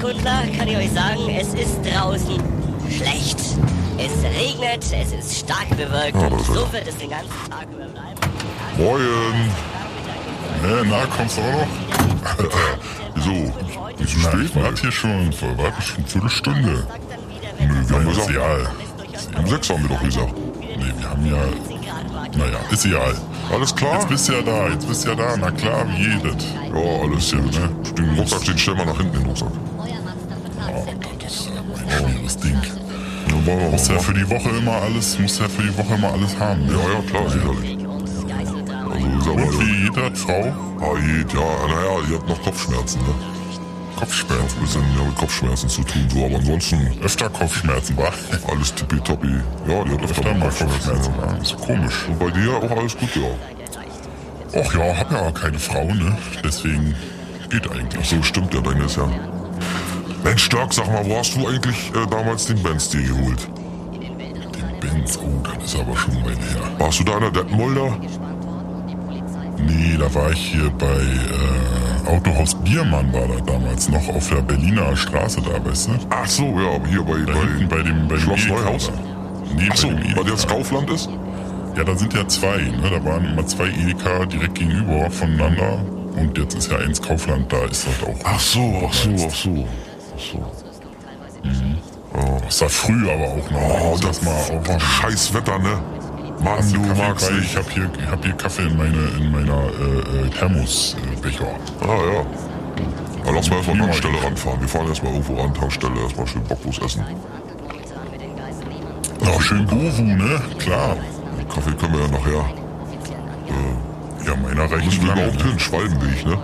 Wetterkundler kann ich euch sagen, es ist draußen schlecht. Es regnet, es ist stark bewölkt Ja, und so wird es den ganzen Tag über bleiben. Moin. Hä, na, kommst du auch noch? Wieso? Wieso spät, warte Mann? hier schon, warte schon eine Viertelstunde. Nö, wir haben Ja, ist gesagt, egal. um sechs haben wir doch gesagt. Nee, wir haben ja, naja, ist egal. Alles klar? Jetzt bist du ja da, jetzt bist du ja da, na klar, wie jedes. Ja, alles gut. ne? Den Rucksack, den stellen wir nach hinten, den Rucksack. Wir Muss ja mal für die Woche immer alles, muss ja für die Woche immer alles haben. Ne? Ja, ja, klar, sicherlich. Also, Und wie jeder Frau, ah, jed, ja, naja, ihr habt noch Kopfschmerzen, ne? Kopfschmerzen. Ein bisschen ja, mit Kopfschmerzen zu tun, so, aber ansonsten Öfter Kopfschmerzen, war. alles tippitoppi. Ja, die hat öfter Öfter mal mal Kopfschmerzen. Ja. Ist komisch. Und bei dir auch alles gut, ja. Och ja, hab ja keine Frau, ne? Deswegen geht eigentlich. So stimmt ja, deine ist ja. Mensch, Stark, sag mal, wo hast du eigentlich äh, damals den Benz dir geholt? Den Benz, oh, das ist aber schon Weile her. Warst du da in der Detmolder? Nee, da war ich hier bei äh, Autohaus Biermann war da damals noch auf der Berliner Straße da, weißt du? Ach so, ja, hier bei, Da hinten bei, bei dem, bei dem Schloss Edeka Neuhaus? Nee, Ach so, bei weil jetzt Edeka. Kaufland ist? Ja, da sind ja zwei, ne? Da waren immer zwei Edeka direkt gegenüber voneinander. Und jetzt ist ja eins Kaufland, da ist das auch. Ach so, ach so, ach so. So. Das war früh aber auch noch. Oh, das mal auch war scheiß Wetter, ne? Mann, du Kaffee magst dich. ich hab hier, hab hier Kaffee in, meine, in meiner äh, äh, Thermosbecher. Ah, ja. Na, lass mal erstmal Prima. Tankstelle ranfahren. Wir fahren erstmal irgendwo ran, Tankstelle, erstmal schön Bockwurst essen. Ach, schön Govu, ne? Klar. Kaffee können wir ja nachher. Ja, meiner reicht Müssen wir überhaupt ne? hin? Schwalbenweg, ne?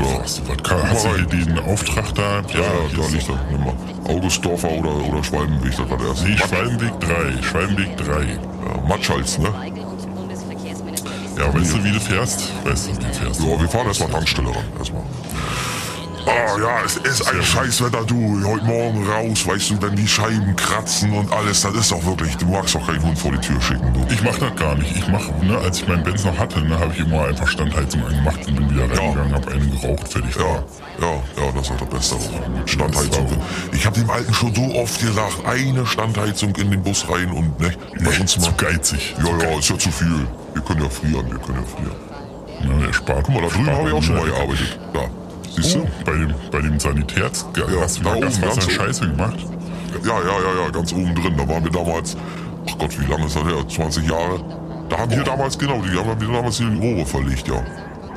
Oder was, kann, du hier den Auftrag da? Ja, ja, da liegt er. Nimm mal. Augustdorfer oder, oder Schwalbenweg, das war der erste. Nee, Schwalbenweg 3. Schwalbenweg 3. ja, Matschhals, ne? Ja, weißt du, wie du fährst? Weißt du, wie du fährst? Ja, wir fahren erstmal Tankstelle ran. Erstmal. Ah ja, es ist ein Scheißwetter, du. Heute Morgen raus, weißt du, wenn die Scheiben kratzen und alles, das ist doch wirklich, du magst doch keinen Hund vor die Tür schicken, du. Ich mach das gar nicht. Ich mach, ne, als ich meinen Benz noch hatte, ne, habe ich immer einfach Standheizung angemacht und bin wieder reingegangen, hab einen geraucht, fertig. Ja, ja, ja, das ist das Beste. Standheizung. Ich habe dem Alten schon so oft gesagt, eine Standheizung in den Bus rein und ne, bei uns zu mal. geizig. Ja, ja, ist ja zu viel. Wir können ja frieren, wir können ja frieren. Ne, der spart. Guck mal, da drüben habe ich auch schon mal gearbeitet. Da, siehst du? bei dem, bei dem Sanitärs, hast du da ganz oben. Scheiße gemacht? Ja, ja, ja, ja, ganz oben drin. Da waren wir damals, ach Gott, wie lange ist das her? 20 Jahre? Da haben wir damals, genau, die haben wir damals hier die Rohre verlegt, ja.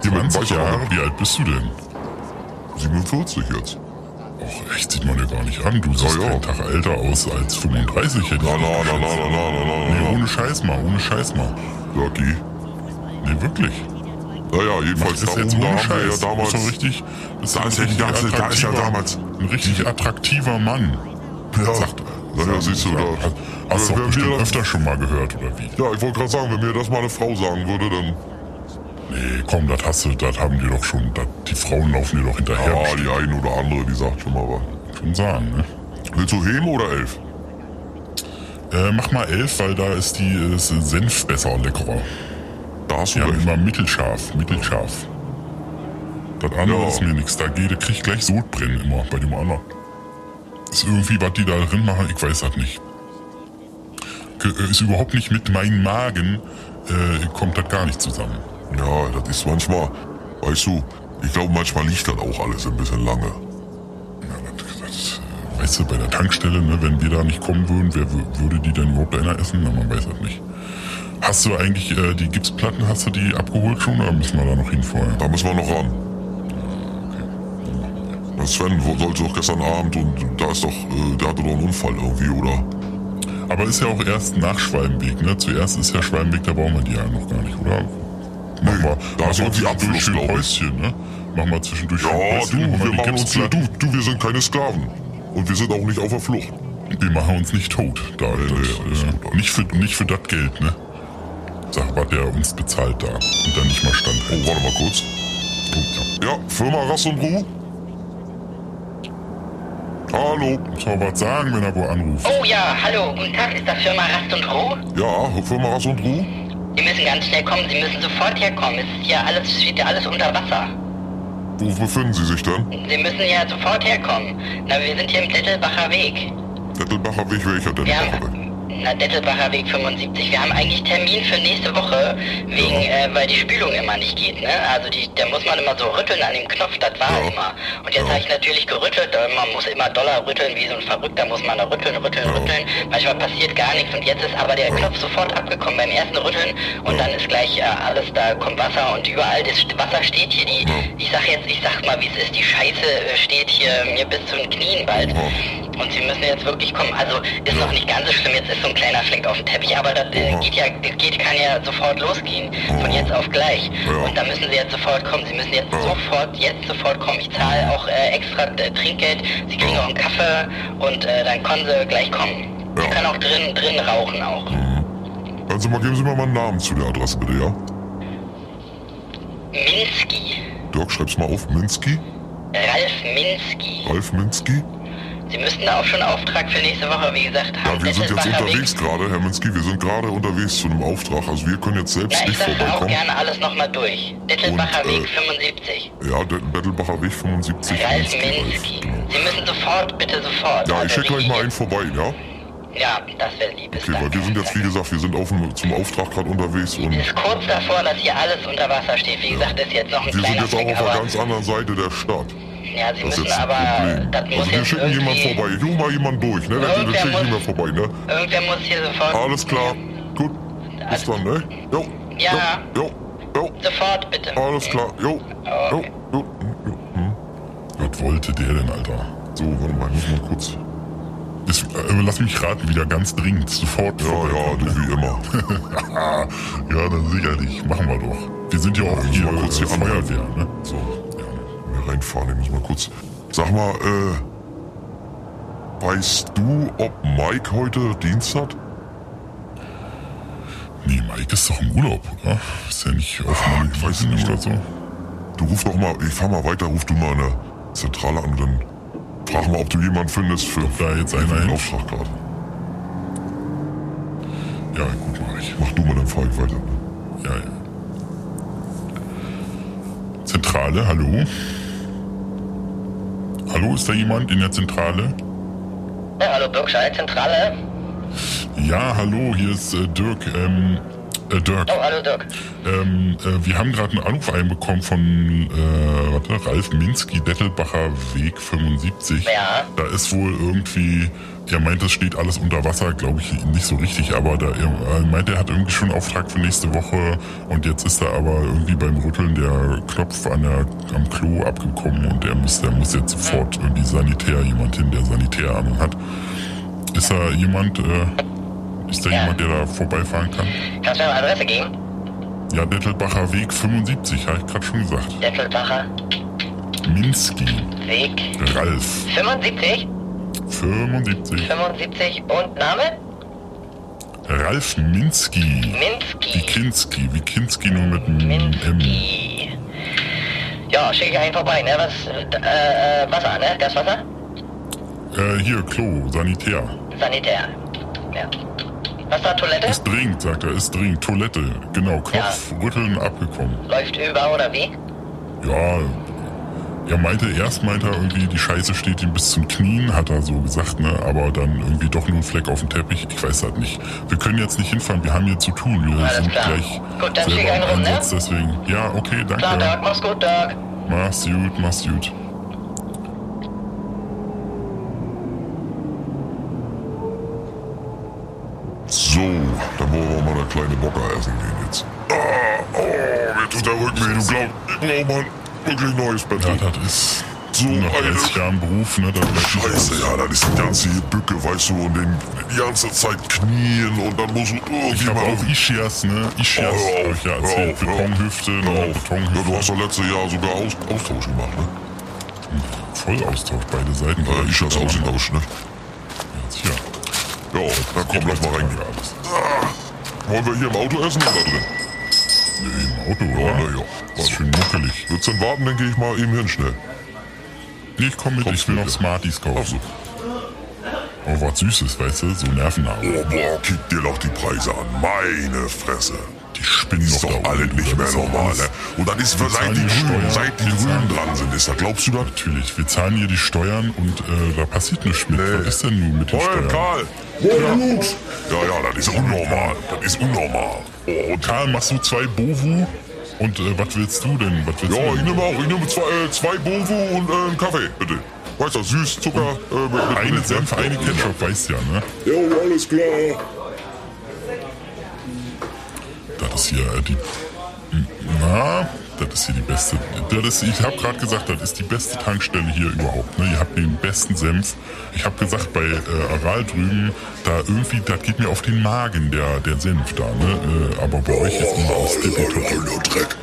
Hier mit 20 weißer Jahre? Wie alt bist du denn? 47 jetzt. Och, echt, sieht man dir gar nicht an. Du siehst ja. keinen Tag älter aus als 35, hätte ich Na, na, na, na, na, na, na, Nee, na, na. ohne Scheiß mal, ohne Scheiß mal. Lucky. Nee, wirklich. Naja, jedenfalls da ist jetzt oben, da haben wir ja damals... So richtig, das Da ist ja die ganze- da ist ja damals- Ein richtig attraktiver Mann. Ja, Sagt, naja, siehst du, da... Hast du bestimmt das- öfter schon mal gehört, oder wie? Ja, ich wollte gerade sagen, wenn mir das mal eine Frau sagen würde, dann... Nee, komm, das hast du, das haben die doch schon, das, die Frauen laufen dir doch hinterher. Ja, die eine oder andere, die sagt schon mal was. schon sagen, ne? Willst du Heben oder elf? Äh, mach mal elf, weil da ist die äh, ist Senf besser und leckerer. Da hast du Die haben recht. immer mittelscharf, mittelscharf. Das andere Ja. ist mir nichts. Da geht, krieg ich gleich Sodbrennen immer bei dem anderen. Ist irgendwie, was die da drin machen, ich weiß das nicht. Äh, Ist überhaupt nicht mit meinem Magen, äh, kommt das gar nicht zusammen. Ja, das ist manchmal, weißt du, ich glaube, manchmal liegt das auch alles ein bisschen lange. Ja, das, das, weißt du, bei der Tankstelle, ne, wenn wir da nicht kommen würden, wer wür- würde die denn überhaupt einer essen? Na, man weiß das nicht. Hast du eigentlich äh, die Gipsplatten, hast du die abgeholt schon oder müssen wir da noch hin vorher? Da müssen wir noch ran. Der Sven wo- sollte doch gestern Abend und da ist doch, äh, der hatte doch einen Unfall irgendwie, oder? Aber ist ja auch erst nach Schwalbenweg, ne? Zuerst ist ja Schwalbenweg, da brauchen wir die ja noch gar nicht, oder? Machen wir, da ist irgendwie Abfluss, zwischendurch schön glaub ich. Ne? Machen wir zwischendurch Ja, du, wir machen uns, du, Gipsplatten. du, wir sind keine Sklaven. Und wir sind auch nicht auf der Flucht. Wir machen uns nicht tot. Da, Nee, das, nee, alles äh, nicht, für, nicht für das Geld, ne? Sag, was der uns bezahlt da. Und dann nicht mal stand. Oh, warte mal kurz. Oh, ja. Firma Rass und Ruh? Hallo. Soll was sagen, wenn er wo anruft? Oh ja, hallo, guten Tag, ist das Firma Rast und Ruhe? Ja, Firma Rass und Ruh? Sie müssen ganz schnell kommen, Sie müssen sofort herkommen. Es ist hier alles, steht ja alles unter Wasser. Wo befinden Sie sich denn? Sie müssen ja sofort herkommen. Na, wir sind hier im Dettelbacher Weg. Dettelbacher Weg, welcher Dettelbacher Weg? Na, Dettelbacher Weg 75. Wir haben eigentlich Termin für nächste Woche, wegen, äh, weil die Spülung immer nicht geht, ne? Also die, da muss man immer so rütteln an dem Knopf, das war Ja. immer. Und jetzt Ja. habe ich natürlich gerüttelt, äh, man muss immer Dollar rütteln, wie so ein Verrückter muss man da rütteln, rütteln, Ja. rütteln. Manchmal passiert gar nichts und jetzt ist aber der Knopf sofort abgekommen beim ersten Rütteln und Ja. dann ist gleich äh, alles, da kommt Wasser und überall das Wasser steht hier, die, Ja. ich sag jetzt, ich sag mal, wie es ist, die Scheiße äh, steht hier mir bis zu den Knien bald. Und sie müssen jetzt wirklich kommen. Also ist noch nicht ganz so schlimm. Jetzt ist so ein kleiner Fleck auf dem Teppich, aber das äh, geht ja, geht, kann ja sofort losgehen. Von jetzt auf gleich. Und da müssen sie jetzt sofort kommen. Sie müssen jetzt sofort, jetzt sofort kommen. Ich zahle auch äh, extra äh, Trinkgeld. Sie kriegen auch einen Kaffee und äh, dann können sie gleich kommen. Sie können auch drin, drin rauchen auch. Hören Sie mal, geben Sie mir mal einen Namen zu der Adresse, bitte, ja? Minsky. Dirk, schreib's mal auf. Minsky? Ralf Minsky. Ralf Minsky? Sie müssten da auch schon Auftrag für nächste Woche, wie gesagt, haben. Ja, wir sind jetzt Dettelbacher unterwegs gerade, Herr Minsky. Wir sind gerade unterwegs zu einem Auftrag. Also wir können jetzt selbst ich nicht sag auch vorbeikommen. gerne alles nochmal durch. Dettelbacher Und, äh, Weg 75. Ja, der Bettelbacher Weg 75. Ralf Minsky, genau. Sie müssen sofort, bitte sofort. Ja, Also ich schicke gleich mal einen vorbei, ja? Ja, das wäre lieb. Okay, weil wir sind jetzt, wie gesagt, wir sind auf dem, zum Auftrag gerade unterwegs und Ist kurz davor, dass hier alles unter Wasser steht. Wie gesagt, ist jetzt noch ein wir sind jetzt auch auf einer ganz anderen Seite der Stadt. Ja, Sie Das ist müssen jetzt ein aber, Problem. das Also wir schicken jemand vorbei. Ich rufe mal jemanden durch, ne? Dann, schicke ich jemand vorbei, ne? Irgendwer muss hier sofort. Alles klar. Gut. Bis dann, ne? Jo. Ja. Jo. Jo. Sofort, bitte. Alles klar. Jo. Jo. Jo. jo. Hm. Was wollte der denn, Alter? So, warte mal, ich muss mal kurz. Ist, äh, lass mich raten, wieder ganz dringend. Sofort. Ja, ja, du wie immer. ja, dann sicherlich. Machen wir doch. Wir sind ja auch hier kurz äh, anderen- Feuerwehr, ne? So. Reinfahren, ich muss mal kurz. Sag mal, äh. Weißt du, ob Mike heute Dienst hat? Nee, Mike ist doch im Urlaub, oder? Ist er nicht auf Malle ich weiß nicht. oder so? Du ruf doch mal, ich fahr mal weiter, ruf du mal eine Zentrale an und dann frag mal, ob du jemanden findest für, da jetzt hin- Auftrag gerade. Ja, gut, mach ich. Mach du mal, dann fahr ich weiter. Ne? Ja, ja. Zentrale, hallo? Hallo, ist da jemand in der Zentrale? Ja, hallo, Berkshire Zentrale. Ja, hallo, hier ist äh, Dirk. Ähm, äh, Dirk. Oh, hallo, Dirk. Ähm, äh, wir haben gerade einen Anruf einbekommen von äh, warte, Ralf Minsky, Dettelbacher Weg 75. Ja. Da ist wohl irgendwie, er meint, es steht alles unter Wasser, glaube ich nicht so richtig, aber da, er meint, er hat irgendwie schon einen Auftrag für nächste Woche und jetzt ist da aber irgendwie beim Rütteln der Knopf an der, am Klo abgekommen und er muss, der muss jetzt sofort irgendwie Sanitär, jemand hin, der Sanitärahnung hat. Ist da jemand, äh, ist da Ja. jemand, der da vorbeifahren kann? Kannst du mir eine Adresse geben? Ja, Dettelbacher Weg 75, habe ich gerade schon gesagt. Dettelbacher Minsky, Weg Ralf, 75, 75. 75 und Name? Ralf Minsky. Minsky. Kinski, wie Kinski nur mit einem M. Minsky. Ja, schicke ich einen vorbei, ne? Was, äh, Wasser, ne? Gaswasser? Äh, hier, Klo, Sanitär. Sanitär. Ja. Was da, Toilette? Ist dringend, sagt er, ist dringend. Toilette, genau, Knopf, rütteln, abgekommen. Läuft über oder wie? Ja, er meinte, erst meinte er irgendwie, die Scheiße steht ihm bis zum Knien, hat er so gesagt, ne? Aber dann irgendwie doch nur ein Fleck auf dem Teppich. Ich weiß halt nicht. Wir können jetzt nicht hinfahren, wir haben hier zu tun. Wir Alles sind klar. gleich Gut, dann selber im rum, ne? Einsatz, deswegen. Ja, okay, danke. Klar, Dirk, mach's gut, Dirk. Mach's gut, mach's gut. So, dann wollen wir mal eine kleine Bocker essen gehen jetzt. Ah, oh, mir tut der Rücken weh, du glaubst, ich brauch mal ein wirklich neues Bett. Ja, das ist So nach eine 30 Jahren Beruf, ne? Das Scheiße, ja, dann ist die ganze Bücke, weißt du, und den, die ganze Zeit knien und dann muss Ich irgendwie habe mal... auch Ischias, ne? Ischias, Oh, hör auf, ich ja erzählt. auf, hör auf. Betonhüfte, Hör ne? auf. Ja, du Betonhüfte. hast doch letztes Jahr sogar Aus, Austausch gemacht, ne? Vollaustausch, beide Seiten. Ja, ich hab's ausgetauscht, ne? Tja, Ja, na komm, lass mal reingehen. alles. Wollen wir hier im Auto essen oder drin? Nee, im Auto, Ja, oder? na ja. Ist schön muckelig. Wird's denn warten, dann gehe ich mal eben hin schnell. Nee, ich komm mit, Kommst ich will mit, noch ja. Smarties Ach kaufen. so. Oh, was Süßes, weißt du? So Nervennahrung. Oh, boah, kick dir doch die Preise an. Meine Fresse. Die spinnen Ist doch alle nicht mehr normal, ne? Und dann ist, seit die Grünen, seit die Grünen dran sind, ist das, glaubst du das? Natürlich, wir zahlen hier die Steuern und äh, da passiert nichts mit. Was ist denn nun mit den Moin, Steuern? Karl! Ja. ja, ja, das ist unnormal. Das ist unnormal. Oh, und Karl, machst du zwei Bovu? Und äh, was willst du denn? Was willst Ja, du ich denn? nehme auch, ich nehme zwei, äh, zwei Bovo und äh, einen Kaffee, bitte. Weißt du, süß, Zucker, äh, mit, mit Eine Senf, eine Ketchup, weißt ja, ne? Jo, alles klar. Das ist hier äh, die. Na, das ist hier die beste. Das ist, ich habe gerade gesagt, das ist die beste Tankstelle hier überhaupt. Ne? Ihr habt den besten Senf. Ich habe gesagt, bei äh, Aral drüben, da irgendwie, das geht mir auf den Magen, der, der Senf da. Ne? Äh, aber bei euch ist immer alles tippitopp.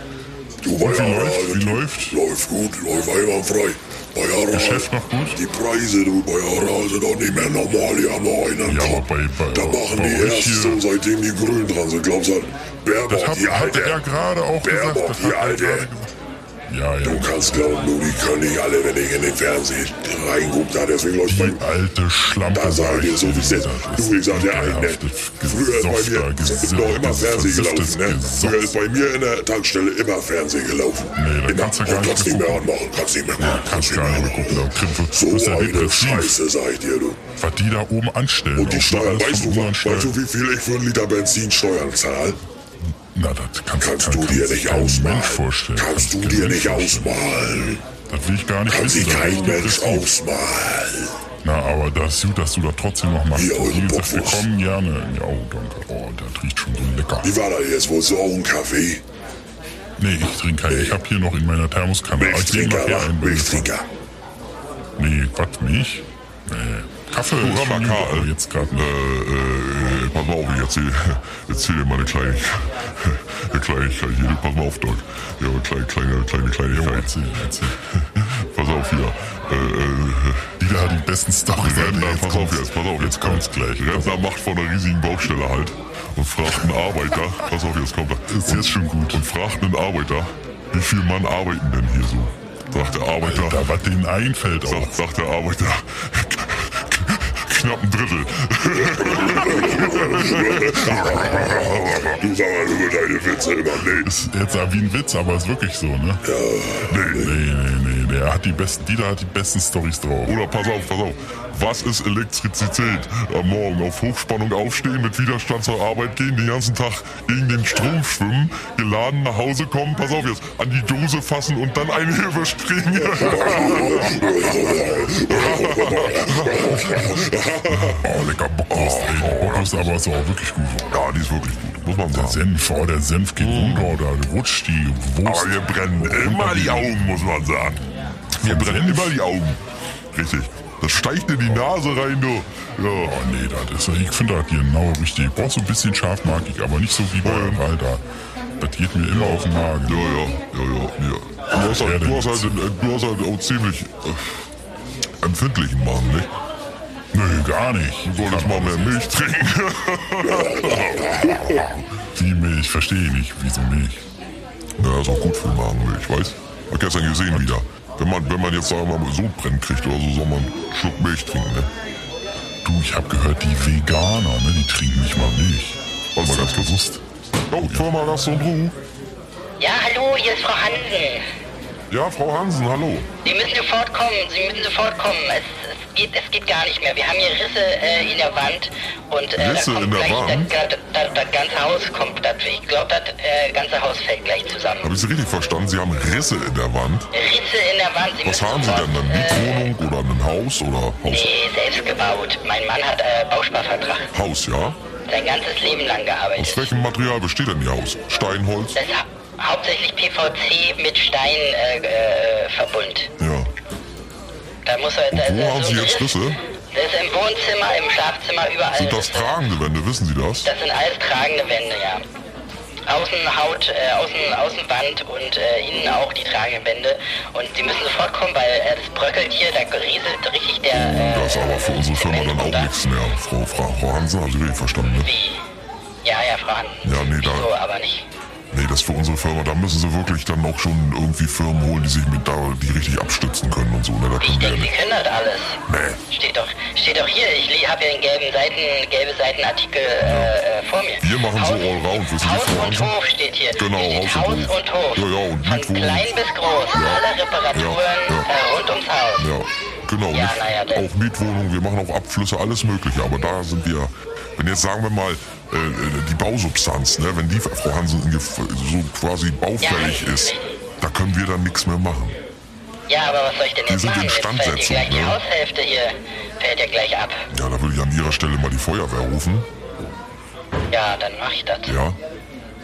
Du, wie läuft? Wie läuft? Läuft gut, läuft einwandfrei. Aral, Geschäft noch gut? Die Preise, du, bei Aral sind auch nicht mehr normal, die haben noch einen Ja, aber bei- bei- Da machen bei die euch erst hier- so, seitdem die Grünen dran sind, glaubst du? Baerbock, Das hat, die hat Alte. er gerade auch gesagt. Baerbock, Das die hat er Alte. gerade gesagt. Ja, ja. Du kannst glauben, du, die können nicht alle, wenn ich in den Fernsehen reinguck, da deswegen läuft mein... alte Schlampe. Da sag ich dir so, wie es ist. Du, ich sag dir einen, ne? Früher ist bei mir ist noch immer Fernsehen gelaufen, ne? Früher ist bei mir in der Tankstelle immer Fernsehen gelaufen. Nee, da kannst du gar nicht mehr gucken. anmachen, kannst nicht mehr machen, Kannst gar nicht mehr gucken. So eine. Scheiße, sag ich dir, du. Was die da oben anstellen. Und die Steuern, weißt du, weißt du, wie viel ich für einen Liter Benzin Steuern zahle? Na, das kannst, Kannst kann, du kann dir sich nicht ausmalen. Vorstellen. Kannst du dir nicht ausmalen. Das will ich gar nicht Kann wissen. sich das kein Mensch ausmalen. Na, aber das ist gut, dass du das trotzdem noch machst. Hier, eure gesagt, wir kommen gerne. Ja, oh, danke. Oh, das riecht schon so lecker. Wie war das jetzt? Wolltest du auch einen Kaffee? Nee, ich trinke keinen. Ich habe hier noch in meiner Thermoskanne. Aber ich Milchtrinker. Milchtrinker. Nee, was, Milch? Nee. Kaffee Karl. aber jetzt gerade Äh, nicht. äh, pass mal auf, ich erzähl, erzähl dir mal eine kleine, eine Kleinigkeit hier. Pass mal auf, Doc. Ja, eine kleine, kleine, kleine Jo, Kleinigkeit. erzähl, erzähl. Pass auf hier. Äh, äh, Die da die besten Storys. Rentner, Jetzt pass auf kommt's. jetzt, pass auf. Jetzt kommt's gleich. Rentner macht von einer riesigen Baustelle halt und fragt einen Arbeiter, pass auf, jetzt kommt er. Ist jetzt schon gut. Und fragt einen Arbeiter, wie viel Mann arbeiten denn hier so? Sagt der Arbeiter, Alter, was denen einfällt auch. sagt, sagt der Arbeiter, knapp ein Drittel. Du sag mal über deine Witze immer nicht. Ist jetzt wie ein Witz, aber ist wirklich so, ne? Ja. Nee, nee, nee, nee. Der hat die besten, Dieter hat die besten Storys drauf. Oder pass auf, pass auf. Was ist Elektrizität? Am Morgen auf Hochspannung aufstehen, mit Widerstand zur Arbeit gehen, den ganzen Tag gegen den Strom schwimmen, geladen nach Hause kommen, pass auf jetzt, an die Dose fassen und dann eine überspringen. Oh, lecker ey. Die Bockwurst aber ist auch wirklich gut. ja, die ist wirklich gut, muss man Der sagen. Senf, oh, der Senf geht runter, da rutscht die Wurst. Aber wir brennen immer die Augen, muss man sagen. Wir brennen immer die Augen. Richtig. Das steigt in die Nase rein, du. Ja. Oh nee, das ist, ich finde das genau richtig. Ich brauch so ein bisschen scharfmarkig, aber nicht so wie bei Ral da. Das geht mir immer auf den Magen. Ja, ja, ja, ja, ja. Du hast halt, du hast halt, du hast halt auch ziemlich äh, empfindlichen Magen, nicht? Nö, gar nicht. Du solltest mal mehr Milch trinken. Wie Milch, verstehe ich nicht. Wieso Milch? Ja, ist auch gut für den Magen, Milch, weißt? Hab gestern gesehen wieder. Wenn man, wenn man jetzt sagen wir mal so brennen kriegt oder so, soll man einen Schluck Milch trinken, ne? Du, ich habe gehört, die Veganer, ne, die trinken nicht mal Milch. Warte mal ganz kurz. Bewusst. Oh, Firma Gastro Ja, hallo, hier ist Frau Hansen. Ja, Frau Hansen, hallo. Sie müssen sofort kommen, Sie müssen sofort kommen. Es, geht, es geht gar nicht mehr. Wir haben hier Risse äh, in der Wand und äh, Risse da in der Wand? Das, das, das, ganze Haus kommt. Das, ich glaube, das äh, ganze Haus fällt gleich zusammen. Habe ich Sie richtig verstanden? Sie haben Risse in der Wand. Risse in der Wand. Sie Was haben Sie denn? Eine äh, Mietwohnung oder ein Haus oder Haus? Nee, selbst gebaut. Mein Mann hat äh, Bausparvertrag. Haus, ja? Sein ganzes Leben lang gearbeitet. Aus welchem Material besteht denn Ihr Haus? Steinholz? Das hauptsächlich PVC mit Stein äh, äh, verbund. Ja. Da muss er, da, wo haben so Sie jetzt. Risse? Das ist im Wohnzimmer, im Schlafzimmer, überall. Sind das tragende Wände, wissen Sie das? Das sind alles tragende Wände, ja. Außenhaut, äh, Außen, Außenwand und äh, innen auch die tragenden Wände. Und Sie müssen sofort kommen, weil äh, das bröckelt hier, da rieselt richtig der. Äh, Das ist aber für unsere Firma dann auch nichts mehr. Frau, Frau, Frau Hansen, haben Sie verstanden, ne? Wie? Ja, ja, Frau Hansen. Ja, nee, da- Wieso, aber nicht. Nee, das ist für unsere Firma. Da müssen Sie wirklich dann auch schon irgendwie Firmen holen, die sich mit da, die richtig abstützen können und so. Können das alles. Nee. Steht doch, steht doch hier. Ich habe hier einen gelben Seiten, gelbe Seitenartikel äh, äh, vor mir. Wir machen so Haus- allround, wissen Sie, Haus und? Hof steht hier. Genau, hier steht Haus Haus und Hof. Ja, ja, und Von Mietwohnung. klein bis groß. Alle Reparaturen Ja, ja. Äh, rund ums Haus. Ja, genau. Ja, ja, auch Mietwohnungen, wir machen auch Abflüsse, alles Mögliche. Aber da sind wir, wenn jetzt sagen wir mal, äh, die Bausubstanz, ne, wenn die, Frau Hansen, so quasi baufällig Ja, ist, da können wir dann nichts mehr machen. Ja, aber was soll ich denn Die jetzt sind machen? Jetzt fällt Instandsetzung, gleich die ne? Haushälfte hier, fällt ja gleich ab. Ja, da würde ich an Ihrer Stelle mal die Feuerwehr rufen. Ja, dann mach ich das. Ja.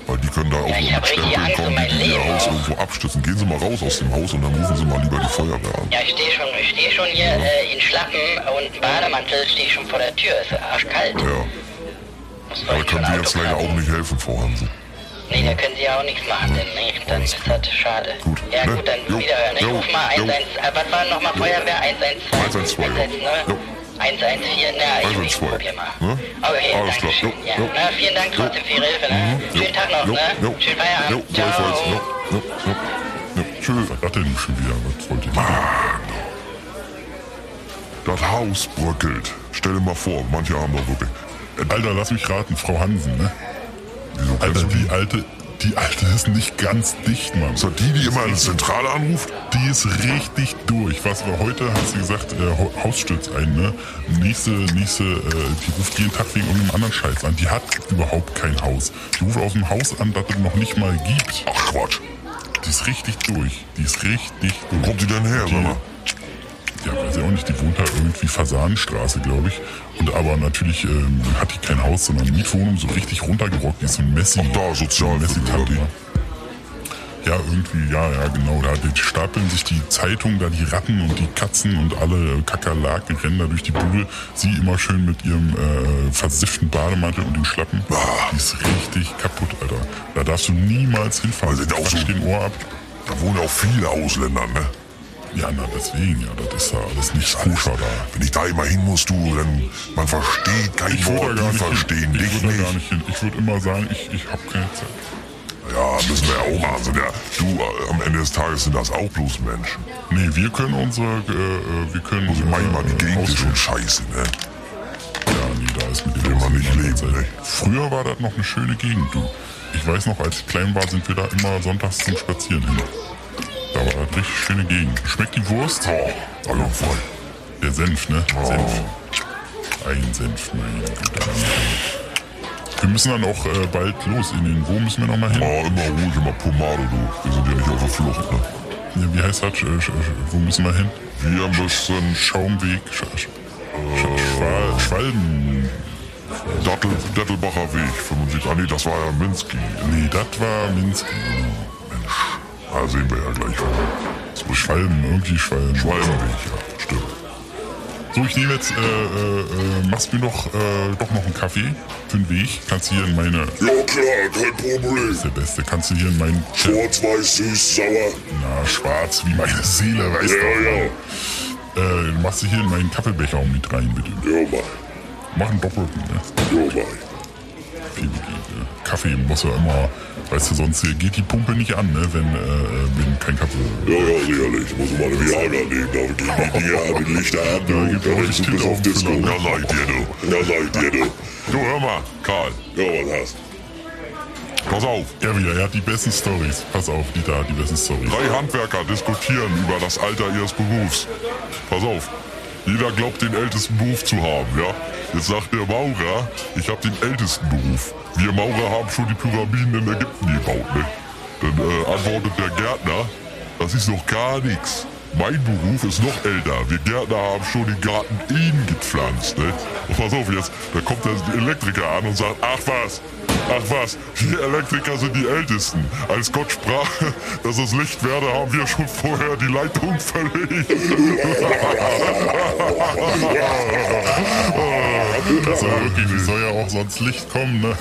Weil die können da auch Ja, mit Stempeln kommen, mein die ihr. Haus irgendwo abstützen. Gehen Sie mal raus aus dem Haus und dann rufen Sie mal lieber die Feuerwehr an. Ja, ich stehe schon, ich stehe schon hier äh, in Schlappen und Bademantel stehe schon vor der Tür. Ist arschkalt. Ja. Da können wir jetzt leider auch nicht helfen, Frau Hansen. Nee, da können Sie ja auch nichts machen, denn nee, dann ist das schade. Gut, Ja ne? gut, dann Jo, wiederhören. Ich jo, ruf mal jo. 110, äh, was war nochmal Feuerwehr? 112? 112, ja. 110, Jo. 114, na, ich, ich 112, probier mal. ne? Okay, Alles klar, jo, Ja. jo. Na, vielen Dank trotzdem für Ihre Hilfe, ne? Jo, Schönen Tag noch, jo, ne? jo. Schönen Feierabend. Jo. Ciao. Jo, jo, jo. Jo, tschüss. Was denn schon wieder? Was wollt ihr denn? Das Haus bröckelt. Stell dir mal vor, manche haben doch wirklich. Alter, lass mich raten, Frau Hansen, ne? Wieso Alter, die? die alte, die alte ist nicht ganz dicht, Mann. Das die, die immer in die Zentrale anruft? Die ist richtig durch. Was wir heute, hast du gesagt, äh, Ho- Haus stürzt ein, ne? Nächste, nächste, äh, die ruft jeden Tag wegen irgendeinem anderen Scheiß an. Die hat überhaupt kein Haus. Die ruft aus dem Haus an, das es noch nicht mal gibt. Ach Quatsch. Die ist richtig durch. Die ist richtig Wo durch. kommt die denn her, sag mal? Ja, weiß ich auch nicht. Die wohnt da irgendwie Fasanenstraße, glaube ich. Und aber natürlich ähm, hat die kein Haus, sondern eine Mietwohnung, so richtig runtergerockt. Die ist so ein Messi. Ach, da, sozial- Messi-Tante. Ja, irgendwie, ja, ja, genau. Da stapeln sich die Zeitungen, da die Ratten und die Katzen und alle Kakerlaken rennen da durch die Bude. Sie immer schön mit ihrem äh, versifften Bademantel und den Schlappen. Die ist richtig kaputt, Alter. Da darfst du niemals hinfahren. Sind auch so- den Ohr ab. Da wohnen auch viele Ausländer, ne? Ja, na deswegen, ja, das ist da alles nicht koscher da. Wenn ich da immer hin muss, du, dann man versteht kein Ich Wort, die nicht verstehen hin. Ich dich würde da gar nicht. nicht hin. Ich würde immer sagen, ich, ich habe keine Zeit. Ja, müssen wir ja auch machen. Sind ja, du, äh, am Ende des Tages sind das auch bloß Menschen. Nee, wir können unsere, äh, äh, wir können. Also manchmal die äh, Gegend ist schon scheiße, ne? Ja, nee, da ist mit dem Will man nicht leben, ne? Früher war das noch eine schöne Gegend, du. Ich weiß noch, als ich klein war, sind wir da immer sonntags zum Spazieren hin. Da war das richtig schöne Gegend. Schmeckt die Wurst? Oh, hallo, voll. Der Senf, ne? Oh. Senf. Ein Senf, meine Güte. Wir müssen dann auch äh, bald los in den. Wo müssen wir nochmal hin? Oh, immer ruhig, immer Pomade, du. Wir sind ja nicht auf der Flucht, ne? Ja, wie heißt das? Sch- Wo müssen wir hin? Wir müssen Schaumweg, Sch Sch Sch Schwal Schwalben. Dattel, Dettelbacher Weg, 75. Ah, nee, das war ja Minsky. Nee, das war Minsk. Da sehen wir ja gleich. So Schwalben, irgendwie Schwalben. Schwalbenweg, ja, stimmt. So, ich nehme jetzt, äh, äh, äh, machst mir doch, äh, doch noch einen Kaffee für den Weg. Kannst du hier in meine, Ja klar, kein Problem. ist der Beste, kannst du hier in meinen, Schwarz, weiß, süß, sauer. na, schwarz wie meine Seele, weißt Ja, du. ja. Äh, machst du hier in meinen Kaffeebecher auch mit rein, bitte. Ja, mach. Mach einen doppelten, ne? Ja, mach. Geht? Kaffee muss ja immer, weißt du, sonst geht die Pumpe nicht an, ne, wenn, äh, wenn kein Kaffee. Ja, ja, sicherlich. Muss mal eine Viagra nehmen. Da gehen die Dinger die Lichter an. Da gibt richtig bis auf Disco. sag ich dir, du. Ja, sag ich dir, du. Du, hör mal, Karl, Ja, was hast pass auf. Ja, wieder, er hat die besten Stories. Pass auf, Dieter hat die besten Stories. Drei Handwerker diskutieren über das Alter ihres Berufs. Pass auf. Jeder glaubt, den ältesten Beruf zu haben, ja? Jetzt sagt der Maurer, ich habe den ältesten Beruf. Wir Maurer haben schon die Pyramiden in Ägypten gebaut, ne? Dann äh, antwortet der Gärtner, das ist noch gar nichts. Mein Beruf ist noch älter. Wir Gärtner haben schon den Garten Eden gepflanzt, ne? Und pass auf jetzt, da kommt der Elektriker an und sagt, ach was, ach was, wir Elektriker sind die Ältesten. Als Gott sprach, dass es Licht werde, haben wir schon vorher die Leitung verlegt. Das soll wirklich, wie soll ja auch sonst Licht kommen, ne?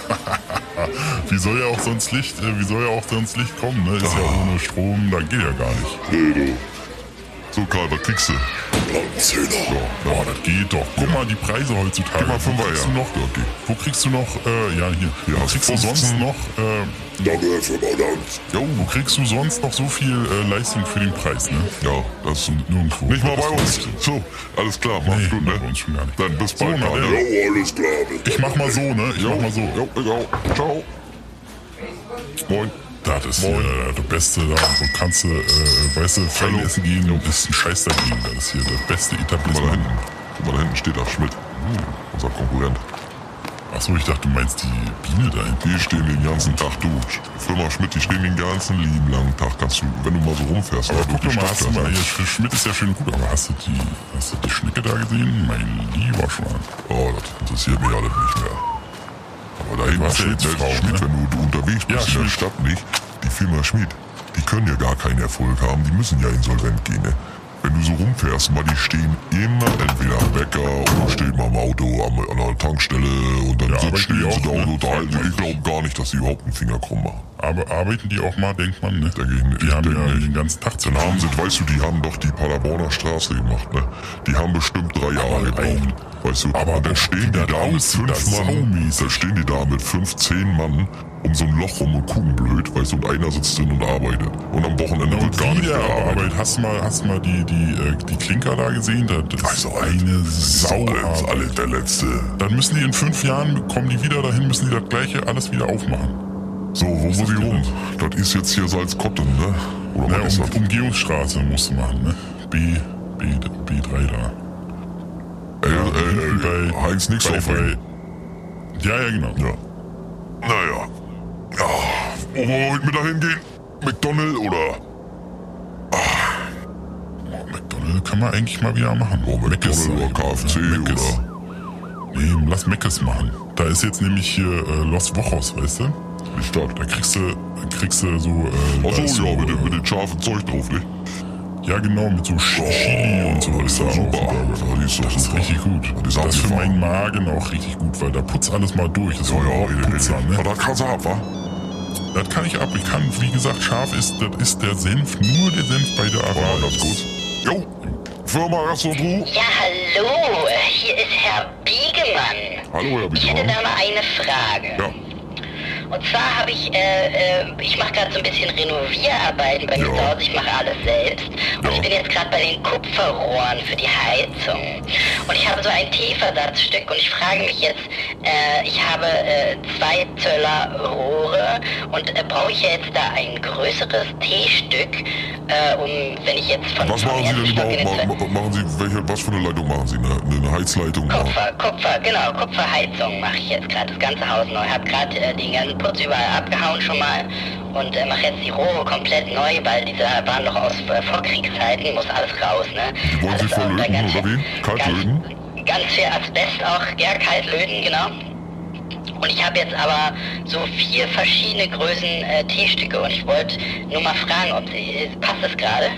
wie soll ja auch sonst Licht, äh, wie soll ja auch sonst Licht kommen, ne? Ist ja ohne Strom, da geht ja gar nicht. Nee, du. So, Karl, was kriegst du? Zehner. Boah, das geht doch. Guck mal, die Preise heutzutage. Gib mal wo Fünfer kriegst du noch, Ja, okay. Wo kriegst du noch, äh, ja, hier. Ja, wo kriegst du 15. sonst noch, äh, Danke, Dank. jo, wo kriegst du sonst noch so viel äh, Leistung für den Preis, ne? Ja, das ist Nirgendwo. nicht mal bei uns. So, alles klar, mach's Nee, gut, ne? bei uns schon gar nicht. Dann bis So, bald, der- ne? Jo, alles klar. Ich mach mal so, ne? Ich mach mal so. Jo, auch. Ciao. Moin. Das ist Moin. hier das Beste da. Kannst du, äh, weißt du, fein essen gehen und ist ein Scheiß dagegen. Das ist hier das beste Guck mal da Etablissement. hinten. Guck mal, da hinten steht da Schmidt. Unser Konkurrent. Achso, ich dachte, du meinst die Biene da hinten. Die stehen den ganzen Tag, du. Firma Schmidt, die stehen den ganzen lieben langen Tag. Kannst du, wenn du mal so rumfährst, Aber guck mal, hast du mal, hier, Schmidt ist ja schön gut, aber hast du die, hast du die Schnecke da gesehen? Mein lieber Schwan. Oh, das interessiert mich alles nicht mehr. Aber da hinten hast ja steht jetzt der Frau, Schmidt, ne? wenn du, du unterwegs Ja, bist in der Schmidt. Stadt nicht, die Firma Schmidt, die können ja gar keinen Erfolg haben, die müssen ja insolvent gehen. Ne? Wenn du so rumfährst, mal die stehen immer entweder am Bäcker oder stehen mal im Auto am, an der Tankstelle und dann Ja, arbeiten stehen sie da und ne? unterhalten. Ich glaube gar nicht, dass sie überhaupt einen Finger krumm machen. Aber arbeiten die auch mal, denkt man, ne? Denke ich nicht. Die haben ja nicht. den ganzen Tag zu Dann haben sie, weißt du, die haben doch die Paderborner Straße gemacht, ne? Die haben bestimmt drei Jahre gebraucht. Weißt du, aber auch stehen die da mit fünf Mann, dann stehen die da mit fünf, zehn Mann um so ein Loch rum und gucken blöd, weißt du, und einer sitzt drin und arbeitet. Und am Wochenende wird Und gar nicht gearbeitet. Arbeit. Hast du mal, hast mal die, die, äh, die Klinker da gesehen? Das, Also eine Sau, Sauarbeit. alle der Letzte. Dann müssen die in fünf Jahren, kommen die wieder dahin, müssen die das gleiche alles wieder aufmachen. So, wo muss ich rum? Das ist jetzt hier Salzkotten, ne? Oder ist um? Umgehungsstraße musst du machen, ne? B, B, B3 da. Ey, hinten ey, ey, bei- Heinz nix bei, bei, Ja, ja, genau. Ja. Naja. Ja. Wo wollen wir heute mit dahin gehen? McDonald oder? Oh, McDonald's kann man eigentlich mal wieder machen. Oh, McDonald oder KFC ne? Meckes. oder? Nee, lass Meckes machen. Da ist jetzt nämlich hier äh, Los Wochos, weißt du? Die Stadt. Da kriegst du, kriegst du so. Äh, Achso, ja, mit, äh, dem- mit dem scharfen Zeug drauf, nicht? Ja, genau, mit so Ch- Chili und so ist super. Burger. Ja, ist doch das ist super. richtig gut. Ist Das ist für meinen Magen auch richtig gut, weil da putzt alles mal durch. Das ist Ja, so ja, richtig, Putzer, richtig. ne? Aber das kannst du ab, wa? Das kann ich ab. Ich kann, wie gesagt, scharf ist, das ist der Senf, nur der Senf bei der Araber. ganz gut. Jo, Firma Rastro Ja, hallo, hier ist Herr Biegemann. Hallo, Herr Ich hätte Biegemann. da mal eine Frage. Ja, Und zwar habe ich, äh, äh, ich mache gerade so ein bisschen Renovierarbeiten bei mir zu Hause. Ich mache alles selbst. Und Ja. ich bin jetzt gerade bei den Kupferrohren für die Heizung. Und ich habe so ein T-Versatzstück und ich frage mich jetzt, äh, ich habe äh, zwei Zöller Rohre und äh, brauche ich jetzt da ein größeres T-Stück, äh, um, wenn ich jetzt von was machen Sie denn überhaupt? Ma- Machen Sie, welche, was für eine Leitung machen Sie? Eine, eine Heizleitung? Kupfer, Kupfer, genau, Kupferheizung mache ich jetzt gerade, das ganze Haus neu. Hab gerade äh, den ganzen Putz überall abgehauen schon mal und äh, mache jetzt die Rohre komplett neu, weil diese waren noch aus äh, Vorkriegszeiten, muss alles raus, ne? Die wollen alles Sie verlöten, oder wie? Kaltlöten? Ganz, ganz viel Asbest auch, ja, kaltlöten, genau. Und ich habe jetzt aber so vier verschiedene Größen äh, T-Stücke und ich wollte nur mal fragen, ob sie, passt das gerade?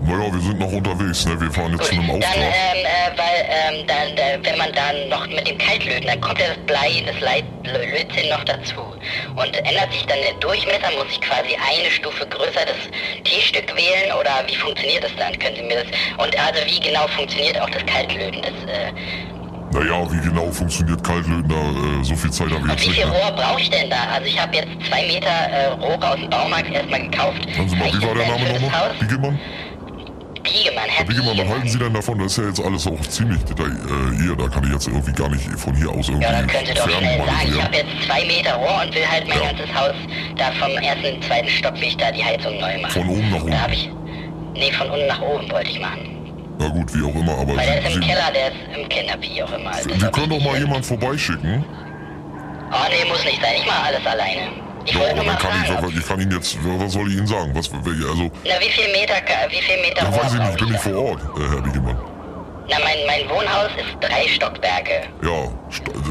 Naja, wir sind noch unterwegs, ne? Wir fahren jetzt zu einem Dann, Auftrag. ähm, äh, weil, ähm, dann, äh, wenn man dann noch mit dem Kaltlöten, dann kommt ja das Blei, das Leit- Lö- Lötzinn noch dazu. Und ändert sich dann der Durchmesser, muss ich quasi eine Stufe größer das T-Stück wählen oder wie funktioniert das dann? Können Sie mir das, und also wie genau funktioniert auch das Kaltlöten? Das, äh, Naja, wie genau funktioniert Kaltlöten da? Äh, so viel Zeit habe ich und jetzt wie nicht. viel Ne? Rohr brauche ich denn da? Also ich habe jetzt zwei Meter äh, Rohre aus dem Baumarkt erstmal gekauft. Sagen Sie mal, wie war der Name für das nochmal? Haus? Biegemann, Herr Herr Biegemann, was Biegemann. halten Sie denn davon? Das ist ja jetzt alles auch ziemlich detailliert. Äh, hier, da kann ich jetzt irgendwie gar nicht von hier aus irgendwie Ja, dann könnt ihr doch schnell sagen, ich habe jetzt zwei Meter Rohr und will halt mein Ja. ganzes Haus da vom ersten, zweiten Stock will ich da die Heizung neu machen. Von oben nach Da unten. habe ich. Nee, von unten nach oben wollte ich machen. Na gut, wie auch immer, aber Weil der ist im Keller, der ist im Keller, wie auch immer. Das wir können doch mal jemanden vorbeischicken. Oh nee, muss nicht sein. Ich mache alles alleine. Ich Ja, aber dann kann ich, was- ich kann Ihnen jetzt, was soll ich Ihnen sagen? Was, also, Na, wie viel Meter, wie viel Meter ja, weiß ich nicht, bin ich da? vor Ort, äh, Herr Biegemann. Na, mein, mein Wohnhaus ist drei Stockwerke. Ja,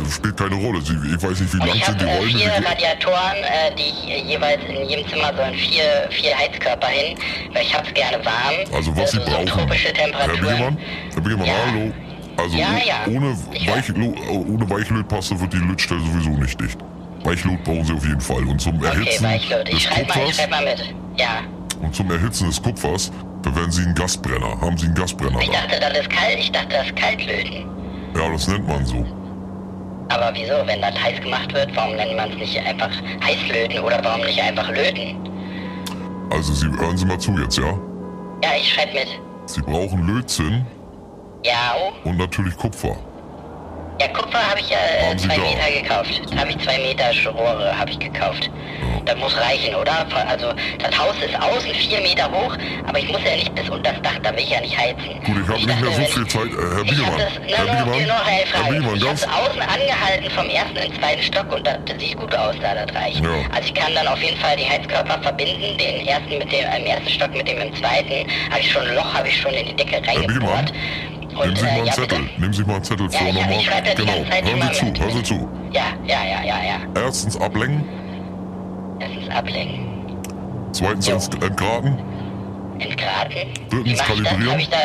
das spielt keine Rolle. Ich weiß nicht, wie lang ich sind die äh, Räume. vier wie- Radiatoren, äh, die ich, jeweils in jedem Zimmer sollen vier, vier Heizkörper hin, weil ich hab's gerne warm. Also was Sie so brauchen. tropische Herr. Biegemann, Herr Biegemann, Ja. hallo. Also Ja, oh- ja. ohne, Ich Weich, ohne Weichlötpaste wird die Lötstelle sowieso nicht dicht. Weichlot brauchen Sie auf jeden Fall. Und zum Okay, Erhitzen Weichlot. Ich des schreib mal, ich Kupfers, schreib mal mit. Ja. Und zum Erhitzen des Kupfers verwenden Sie einen Gasbrenner. Haben Sie einen Gasbrenner Ich da? dachte, das ist kalt. Ich dachte, das ist Kaltlöten. Ja, das nennt man so. Aber wieso, wenn das heiß gemacht wird, warum nennt man es nicht einfach Heißlöten oder warum nicht einfach Löten? Also Sie hören Sie mal zu jetzt, ja? Ja, ich schreib mit. Sie brauchen Lötzinn Ja, oh. und natürlich Kupfer. Ja, Kupfer habe ich ja äh, zwei? Meter gekauft. Habe ich zwei Meter Rohre habe ich gekauft. Das muss reichen, oder? Also das Haus ist außen vier Meter hoch, aber ich muss ja nicht bis unter das Dach, da will ich ja nicht heizen. Gut, ich habe nicht mehr so viel Zeit. Äh, Herr habe das, Herr na, nur, nur eine Herr Frage. Biegemann, Ich habe außen angehalten vom ersten in den zweiten Stock und das, das sieht gut aus, da das reicht. Ja. Also ich kann dann auf jeden Fall die Heizkörper verbinden, den ersten mit dem im ersten Stock mit dem im zweiten. Habe ich schon ein Loch, habe ich schon in die Decke reingebohrt. Nehmen Sie mal einen ja, Zettel. bitte. Nehmen Sie mal einen Zettel Ja, vor ich, hab- nochmal. ich schreibe ja Genau, hören Sie zu, hören Sie zu. Ja, ja, ja, ja, ja. Erstens ablenken, Erstens ablenken. zweitens Jo. entgraten, Entgraten. Drittens kalibrieren. Ich da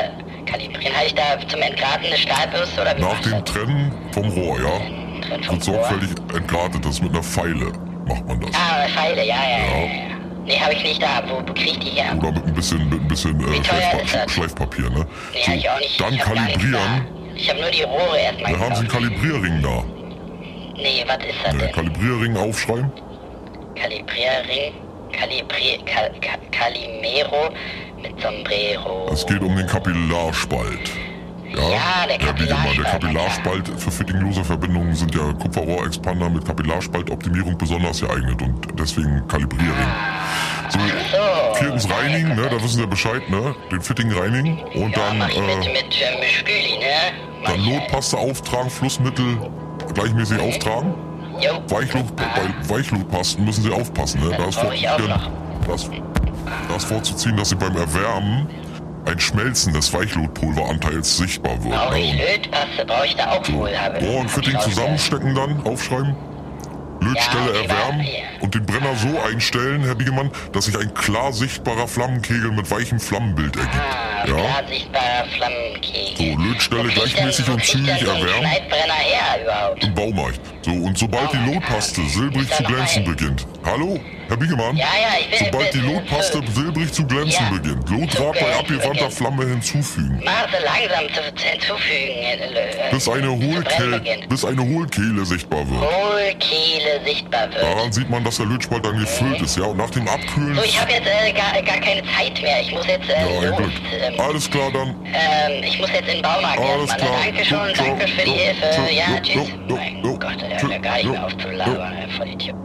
kalibrieren? Habe ich da zum Entgraten eine Stahlbürste oder wie nach dem? Trennen vom Rohr, ja? Vom Wird sorgfältig entgratet, das mit einer Pfeile macht man das. Ah, Pfeile, ja, ja, ja. ja. Nee, habe ich nicht da. Wo, wo krieg ich die her? Oder mit ein bisschen, mit ein bisschen äh, Schleifpa? Schleifpapier, ne? Nee, hab ich auch nicht. dann ich kalibrieren. Ich habe nur die Rohre erstmal Da haben Sie einen. Kalibrierring da. Nee, was ist das Ne, denn? Kalibrierring aufschreiben. Kalibrierring, Kalibri, Kal, Kal, Calimero mit Sombrero. Es geht um den Kapillarspalt. Ja, Ja, der Biegemann, der Kapillarspalt, Kapillarspalt für fittinglose Verbindungen sind ja Kupferrohrexpander mit Kapillarspaltoptimierung besonders geeignet und deswegen Kalibrierring. So, viertens reinigen, ne, da wissen Sie Bescheid, ne? Den Fitting reinigen und dann, mach ich mit, äh, mit, äh, mit Spüli, ne? Dann ich, Lotpaste auftragen, Flussmittel gleichmäßig auftragen. Weichlut, bei Weichlutpasten müssen Sie aufpassen, ne? Da ist, auch noch. das, das vorzuziehen, dass Sie beim Erwärmen ein Schmelzen des Weichlutpulveranteils sichtbar wird. Brauche ich Und Lötpaste, brauche ich da auch wohl. Habe, Rohr und Fitting zusammenstecken dann, aufschreiben. Lötstelle Ja, erwärmen und den Brenner so einstellen, Herr Biegemann, dass sich ein klar sichtbarer Flammenkegel mit weichem Flammenbild ergibt. Ah, Ja? sichtbarer Flammenkegel. So, Lötstelle gleichmäßig denn, und zügig erwärmen. Im Baumarkt. So, und sobald die Lotpaste silbrig zu glänzen beginnt. Hallo, Herr Biegemann? Ja, ja, ich will... Sobald die will- Lotpaste will- silbrig zu glänzen Ja. beginnt. Lotdraht bei abgewandter. Flamme hinzufügen. Sie langsam zu, zu hinzufügen. äh, Bis eine, beginnt. bis eine Hohlkehle sichtbar wird. Hohlkehle sichtbar wird. Daran sieht man, dass der Lötspalt dann gefüllt ist, ja. Und nach dem Abkühlen. So, ich habe jetzt äh, gar, gar keine Zeit mehr. Ich muss jetzt äh, Ja, ein los. Ähm, Alles klar dann. ähm, ich muss jetzt in den Baumarkt Alles erstmal. klar. Danke schon, danke für die Hilfe. ja, tschüss. mein Gott, er tschüss, hört ja gar nicht mehr auf zu labern, voll Idiot.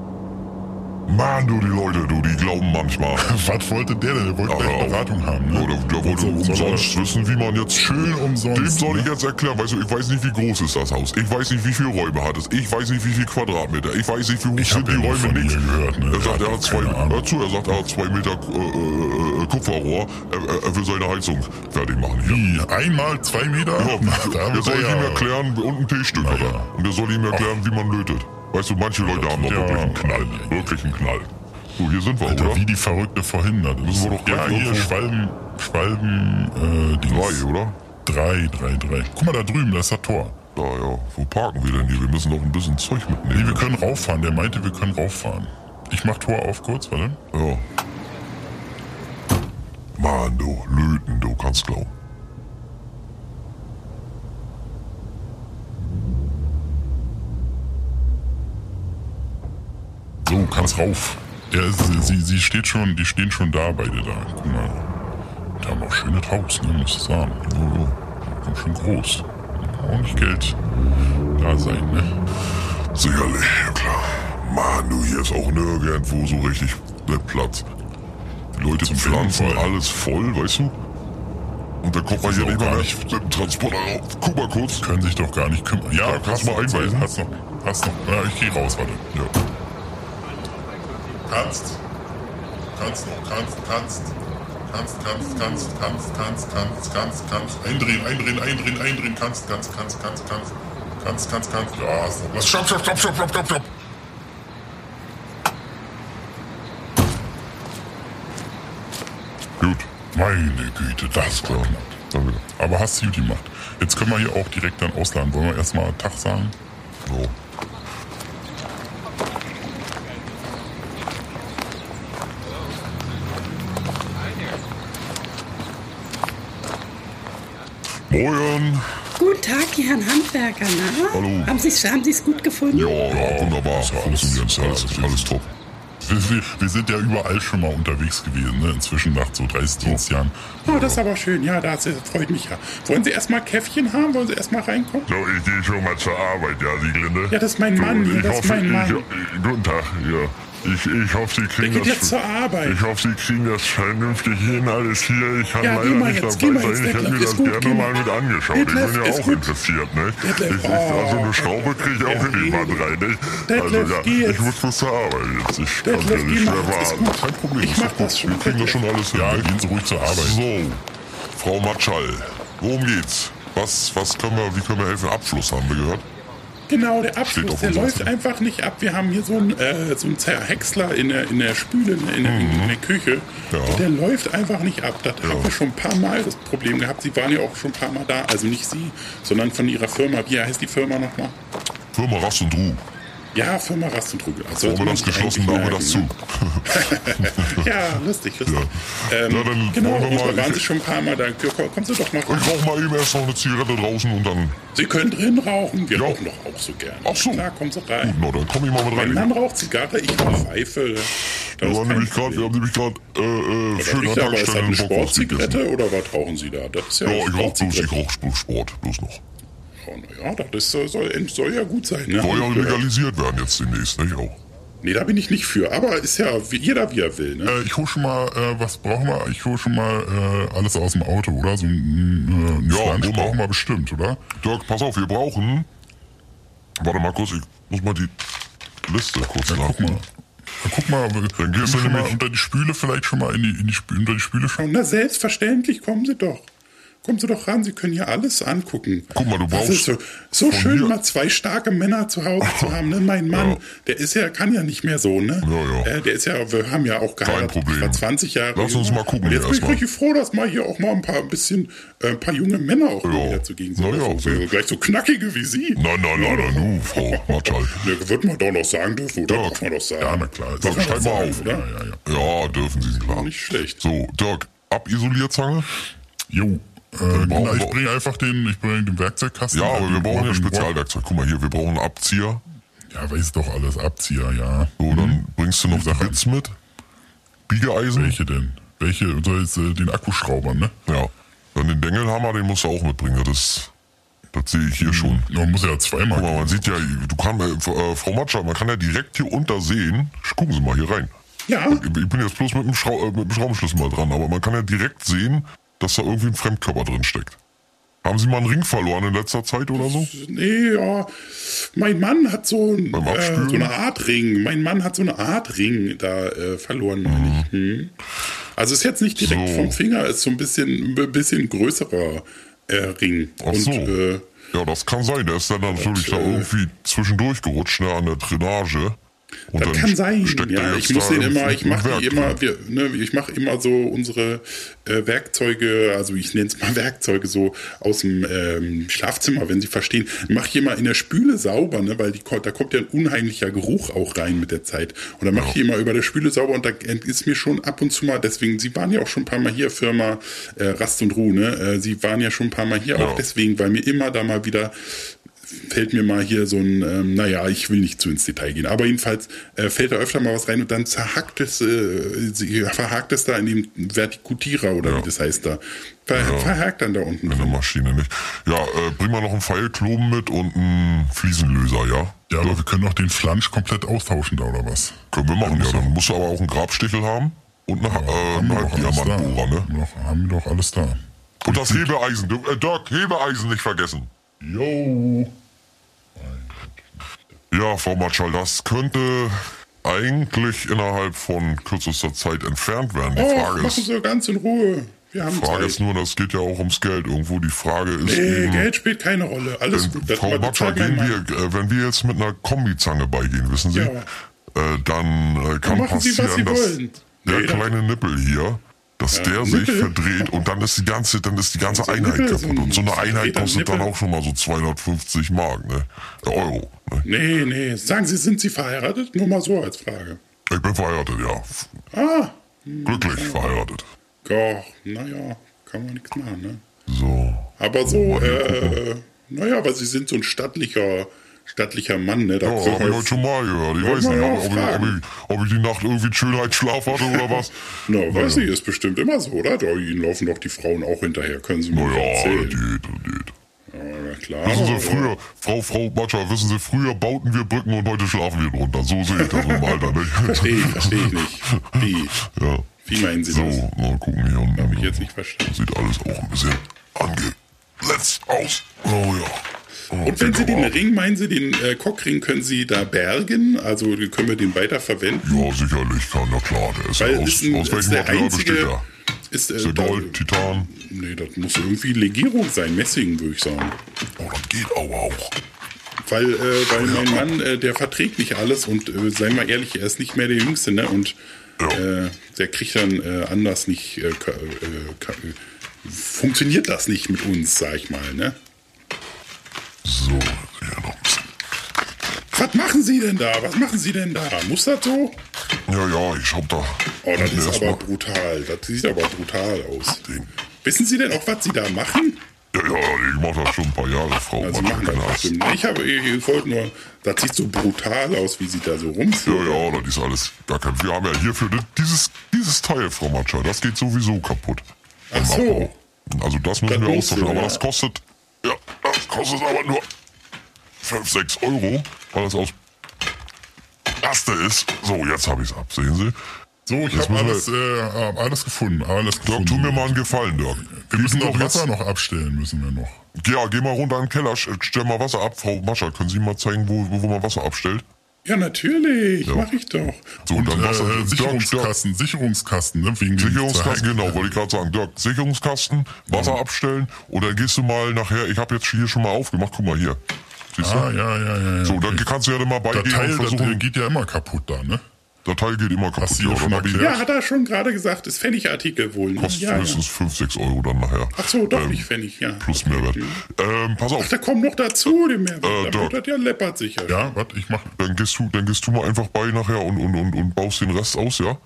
Mann, du, die Leute, du, die glauben manchmal. Was wollte der denn? Der wollte Ja, gleich. Beratung haben, ne? Ja, der, wollte Soll- soll er- umsonst wissen, wie man jetzt Schön umsonst, Dem soll ich ne? jetzt erklären, weißt du, ich weiß nicht, wie groß ist das Haus. Ich weiß nicht, wie viele Räume hat es. Ich weiß nicht, wie viele Quadratmeter. Ich weiß nicht, wie hoch Ich sind die ja Räume ihr gehört, ne? Er sagt, er hat zwei, Ahnung. dazu, er sagt, er hat zwei Meter äh, äh, äh, Kupferrohr. Er, er, er will seine Heizung fertig machen hier. Wie? Einmal zwei Meter? Ja, Na, wird soll er ihm erklären, und ein T-Stück hat er. Und der soll ihm erklären, wie man lötet. Weißt du, manche Leute haben doch ja, wirklich einen Knall. ja. Wirklich einen Knall. So, hier sind wir, Alter, oder? wie die Verrückte vorhin. Das Müssen wir doch ja, gleich hier, irgendwo- Schwalben, Schwalben, äh, Dings. Drei, oder? Drei, drei, drei. Guck mal da drüben, da ist das Tor. Ja, ja. Wo parken wir denn hier? Wir müssen doch ein bisschen Zeug Nee, mitnehmen. wir können rauffahren. Der meinte, wir können rauffahren. Ich mach Tor auf kurz, warte. Ja. Mann, du, löten, du kannst glauben. So, kannst rauf. Ist, sie, sie steht schon, die stehen schon da, beide da. Guck mal. Die haben auch schönes Haus, ne, muss ich sagen. Ja, ja. Ganz schön groß. Auch nicht Geld da sein, ne? Sicherlich, ja klar. Mann, du, hier ist auch nirgendwo so richtig der Platz. Die Leute Zum pflanzen Fall. alles voll, weißt du? Und dann kommt man hier nicht mal gar mehr nicht- mit dem Transporter rauf. Guck mal kurz. Können sich doch gar nicht kümmern. Ja, Ja, kannst hast mal einweisen. Hast noch, hast noch. Ja, ich geh raus, warte. Ja. Kannst. Kannst noch, kannst, kannst. Kannst, kannst, kannst, kannst, kannst, kannst, kannst, kannst. Eindrehen, eindrehen, eindrehen, eindrehen. Kannst, kannst, kannst, kannst, kannst. Kannst, kannst, kannst. Ja, hast noch. Lass, stopp, stopp, stopp, stopp, stopp, stopp, stopp. Gut. Meine Güte, das. Danke. Aber hast du gut gemacht. Jetzt können wir hier auch direkt dann ausladen. Wollen wir erstmal Tag sagen? So. Moin. Guten Tag, die Herren Handwerker. Na? Hallo. Haben Sie es gut gefunden? Ja, ja, wunderbar. Funktioniert alles, alles top. Wir, wir, wir sind ja überall schon mal unterwegs gewesen, ne? inzwischen nach so 30 Dienstjahren. Oh, das ist aber schön. Ja, das, das freut mich ja. Wollen Sie erstmal Käffchen haben? Wollen Sie erstmal reinkommen? So, ich gehe schon mal zur Arbeit, ja, Sieglinde. Ja, das ist mein Mann ich das ist hoffe, mein Mann. Ich, guten Tag, ja. Ich, ich hoffe, Sie kriegen das. jetzt zur Arbeit. Ich hoffe, Sie kriegen das vernünftig hin, alles hier. Ich kann Ja, geh leider mal nicht jetzt, geh dabei mal sein. jetzt, Ich hätte mir das gut, gerne mal mit angeschaut. Detlef, ich bin ja auch gut. interessiert, ne? Detlef, ich, ich, also oh. eine Schraube kriege ich auch in die Wand rein, ne? Also ja, jetzt. ich muss bloß zur Arbeit jetzt. Ich kann ja nicht mehr warten. Kein Problem. Ich ist doch mach das schon, Wir kriegen das schon alles hin. Ja, ne? gehen Sie ruhig zur Arbeit. So, Frau Matschall, worum geht's? Was, was können wir, wie können wir helfen? Abfluss haben wir gehört. Genau, der auf der läuft Zettel. einfach nicht ab. Wir haben hier so einen, äh, so einen Zerhäcksler in der, in der Spüle, in der, der, in der Küche. Mhm. Ja. Der läuft einfach nicht ab. Das haben wir schon ein paar Mal das Problem gehabt. Sie waren ja auch schon ein paar Mal da. Also nicht Sie, sondern von Ihrer Firma. Wie heißt die Firma nochmal? Firma Rast und Ruh. Ja, Firma Rast und Trugel. Also das geschlossen, wir das zu. ja, lustig, lustig. Ja. Ähm, Ja, dann genau, wollen wir mal- da waren Sie schon ein paar Mal da. Komm- Kommen Sie doch mal Ich rein. rauche mal eben erst noch eine Zigarette draußen und dann. Sie können drin rauchen. Wir Ja. rauchen doch auch so gerne. Ach so. Klar, kommen Sie Gut, rein. na, dann komm ich mal mit Mein rein. Mann raucht Zigarre, ich rauche Pfeife. Wir, waren nämlich grad, wir haben nämlich gerade äh, äh, schön an das Tankstelle eine einen gegessen. Sportzigarette oder was rauchen Sie da? Das ist ja, Ja, ich rauche bloß, ich rauche Sport, bloß noch. Oh, na ja, das ist, äh, soll, soll ja gut sein. Ne? Soll ja legalisiert werden jetzt demnächst, nicht auch? Nee, da bin ich nicht für. Aber ist ja wie, jeder, wie er will. Ne? Äh, ich hole schon mal, äh, was brauchen wir? Ich hole schon mal äh, alles aus dem Auto, oder? So ein, äh, Ja, Flansch brauchen wir bestimmt, oder? Dirk, pass auf, wir brauchen. Warte mal kurz, ich muss mal die Liste kurz Ja, guck mal. nach. Ja, guck mal, wir Dann du schon mal nämlich- unter die Spüle vielleicht schon mal in die, in die Spü unter die Spüle schauen. Na, selbstverständlich, kommen Sie doch. Kommen Sie doch ran, Sie können hier alles angucken. Guck mal, du Das brauchst ist so, so schön, hier- mal zwei starke Männer zu Hause zu haben. Ne? Mein Mann, Ja. der ist ja, kann ja nicht mehr so, ne? Ja, ja. Äh, der ist ja, wir haben ja auch geheiratet. Problem. Ich war 20 Jahre. Lass uns mal gucken Und jetzt bin ich richtig froh, dass mal hier auch mal ein paar, ein bisschen, äh, ein paar junge Männer auch Ja. wieder zugegen sind. Na ja, so, so, gleich so knackige wie Sie. Nein, nein, nein, nein, nu, Frau Matschall. Ja, wird man doch noch sagen dürfen, oder? Dirk. Darf man doch sagen. Ja, na klar. Man schreib mal auf. Ja, ja, ja. Ja, dürfen Sie, klar. Nicht schlecht. So, Dirk, Abisolierzange? Jo. Äh, genau, ich bringe einfach den, ich bringe den Werkzeugkasten. Ja, aber wir brauchen ja Spezialwerkzeug. Guck mal hier, wir brauchen einen Abzieher. Ja, weiß doch alles. Abzieher, ja. So, dann bringst du noch die. Bits mit. Biegeeisen. Welche denn? Welche? Soll jetzt, äh, den Akkuschrauber, ne? Ja. Dann den Dengelhammer, den musst du auch mitbringen. Das, das sehe ich hier schon. Man muss ja zweimal. Guck mal, man sieht ja, du kannst, äh, äh, Frau Matscher, man kann ja direkt hier unter sehen. Gucken Sie mal hier rein. Ja, Ich bin jetzt bloß mit dem, Schrau äh, mit dem Schraubenschlüssel mal dran, aber man kann ja direkt sehen, dass da irgendwie ein Fremdkörper drin steckt. Haben Sie mal einen Ring verloren in letzter Zeit oder so? nee, ja. Mein Mann hat so, ein, äh, so eine Art Ring. Mein Mann hat so eine Art Ring da äh, verloren, meine ich. Hm. Also ist jetzt nicht direkt So. vom Finger, ist so ein bisschen, ein bisschen größerer äh, Ring. Ach so. Und äh, Ja, das kann sein. Der ist dann natürlich da äh, irgendwie zwischendurch gerutscht, ne, an der Drainage. Und Das kann sein. Ja, ich muss den im- immer, ich mache immer, wir, ne, ich mache immer so unsere äh, Werkzeuge, also ich nenne es mal Werkzeuge so aus dem ähm, Schlafzimmer, wenn Sie verstehen, mache ich immer in der Spüle sauber, ne, weil die, da kommt ja ein unheimlicher Geruch auch rein mit der Zeit. Und dann mache ich die immer über der Spüle sauber und da ist mir schon ab und zu mal, deswegen, Sie waren ja auch schon ein paar Mal hier, Firma äh, Rast und Ruhe, ne? Äh, Sie waren ja schon ein paar Mal hier, auch deswegen, weil mir immer da mal wieder fällt mir mal hier so ein, ähm, naja, ich will nicht zu ins Detail gehen, aber jedenfalls äh, fällt da öfter mal was rein und dann zerhackt es, äh, verhakt es da in dem Vertikutierer oder wie das heißt da. Ver, Verhakt dann da unten. in der Maschine nicht. Ja, äh, bring mal noch einen Pfeilkloben mit und einen Fliesenlöser, ja? Ja, aber wir können doch den Flansch komplett austauschen da, oder was? Können wir machen, ja. Dann musst du aber auch einen Grabstichel haben und eine, äh, Haben wir einen. Diamantbohrer, ne? Haben wir doch- Haben wir doch alles da. Und das Hebeeisen. Du, äh, Dirk, Hebeeisen nicht vergessen. Jo. Ja, Frau Matschall, das könnte eigentlich innerhalb von kürzester Zeit entfernt werden. Die Oh, Frage machen ist, Sie ganz in Ruhe. Wir haben Frage Zeit. ist nur, das geht ja auch ums Geld irgendwo. Die Frage ist nee, eben, Geld spielt keine Rolle. Alles wenn, gut. Das Frau Matschall, gehen wir, äh, wenn wir jetzt mit einer Kombizange beigehen, wissen Sie, Ja. äh, dann äh, kann was passieren, Sie dass der Nee, dann- kleine Nippel hier, dass der sich verdreht und dann ist die ganze, dann ist die ganze Einheit kaputt. Und so eine Einheit kostet dann auch schon mal so 250 Mark, ne? Euro. Ne? Nee, nee. Sagen Sie, sind Sie verheiratet? Nur mal so als Frage. Ich bin verheiratet, ja. Ah, Glücklich verheiratet. ja, naja, kann man nichts machen, ne? So. Aber so, äh, naja, aber sie sind so ein stattlicher, stattlicher Mann, ne? Da Ja, hab ich heute schon mal gehört. Ich weiß nicht, ob, ich, ob, ich, ob ich die Nacht irgendwie einen Schönheitsschlaf hatte oder was. Na, weiß ich, ist bestimmt immer so, oder? Da ihnen laufen doch die Frauen auch hinterher, können Sie mir Naja, erzählen. geht, das geht. Ja, klar. Wissen Sie, früher, Frau, Frau Batscher, wissen Sie, früher bauten wir Brücken und heute schlafen wir drunter. So sehe ich das im Alter, Verstehe ich, nicht? verstehe ich nicht. Wie? Ja. Wie meinen Sie So, das? mal gucken hier. Habe ich jetzt nicht verstanden. Sieht alles auch ein bisschen angeletzt aus. Oh ja. Oh, Und wenn Sie den. Ring, meinen Sie, den äh, Cockring können Sie da bergen? Also können wir den weiterverwenden? Ja, sicherlich kann, na klar. Der ist Weil aus, ist, ein, aus ist welchem der Material besteht einzige... der? Ist, äh, Gold, Titan? Nee, das muss irgendwie Legierung sein, Messing, würde ich sagen. Oh, das geht aber auch. Weil, äh, weil mein Mann, äh, der verträgt nicht alles und äh, sei mal ehrlich, er ist nicht mehr der Jüngste, ne? Und äh, der kriegt dann äh, anders nicht, äh, funktioniert das nicht mit uns, sag ich mal, ne? So, hier noch ein bisschen. Was machen Sie denn da? Was machen Sie denn da? Muss das so? Ja, ja, ich hab da. Oh, das ist aber brutal. Das sieht aber brutal aus. Wissen Sie denn auch, was Sie da machen? Ja, ja, ich mach das schon ein paar Jahre, Frau Also Batscher, machen keine das bestimmt. Ich habe, ich, ich wollte nur, das sieht so brutal aus, wie Sie da so Ja, rumführen. ja, das ist alles gar kein. Wir haben ja hierfür dieses, dieses Teil, Frau Matscher, das geht sowieso kaputt. Ach so. Abbau. Also das müssen Das wir austauschen, aber ja. das kostet, ja, das kostet aber nur 5, 6 Euro, weil das aus Plaste ist. So, jetzt habe ich es ab, sehen Sie? So, ich habe alles, äh, alles gefunden. Alles Dirk, gefunden. tu mir mal einen Gefallen, Dirk. wir müssen mir Wasser noch abstellen, müssen wir noch. Ja, geh mal runter in den Keller, stell mal Wasser ab. Frau Matscher, können Sie mal zeigen, wo, wo man Wasser abstellt? Ja, natürlich, Ja. mache ich doch. So, Und dann Wasser. äh, Dirk, Dirk, Sicherungskasten, Sicherungskasten, ne? Wegen Sicherungskasten, genau, wollte ich gerade sagen. Dirk, Sicherungskasten, Wasser abstellen und dann gehst du mal nachher, ich habe jetzt hier schon mal aufgemacht, guck mal hier. Siehst du? Ah, ja, ja, ja. ja. So, dann kannst du ja dann mal das beigehen Teil, und das versuchen. geht ja immer kaputt da, ne? Der Teil geht immer kaputt. Hast du ja Ja, schon erklärt. Ja, hat er schon gerade gesagt, ist Pfennigartikel wohl. ne? kostet Ja, ja. höchstens 5, 6 Euro dann nachher. Ach so, doch Ähm, nicht Pfennig, ja. Plus Mehrwert. Ähm, pass auf, Ach, da kommt noch dazu, den Mehrwert. Äh, da Dirk. wird das ja läppert sicher. Ja, was? Ich mach. dann gehst du, dann gehst du mal einfach bei nachher und, und, und, und baust den Rest aus, ja?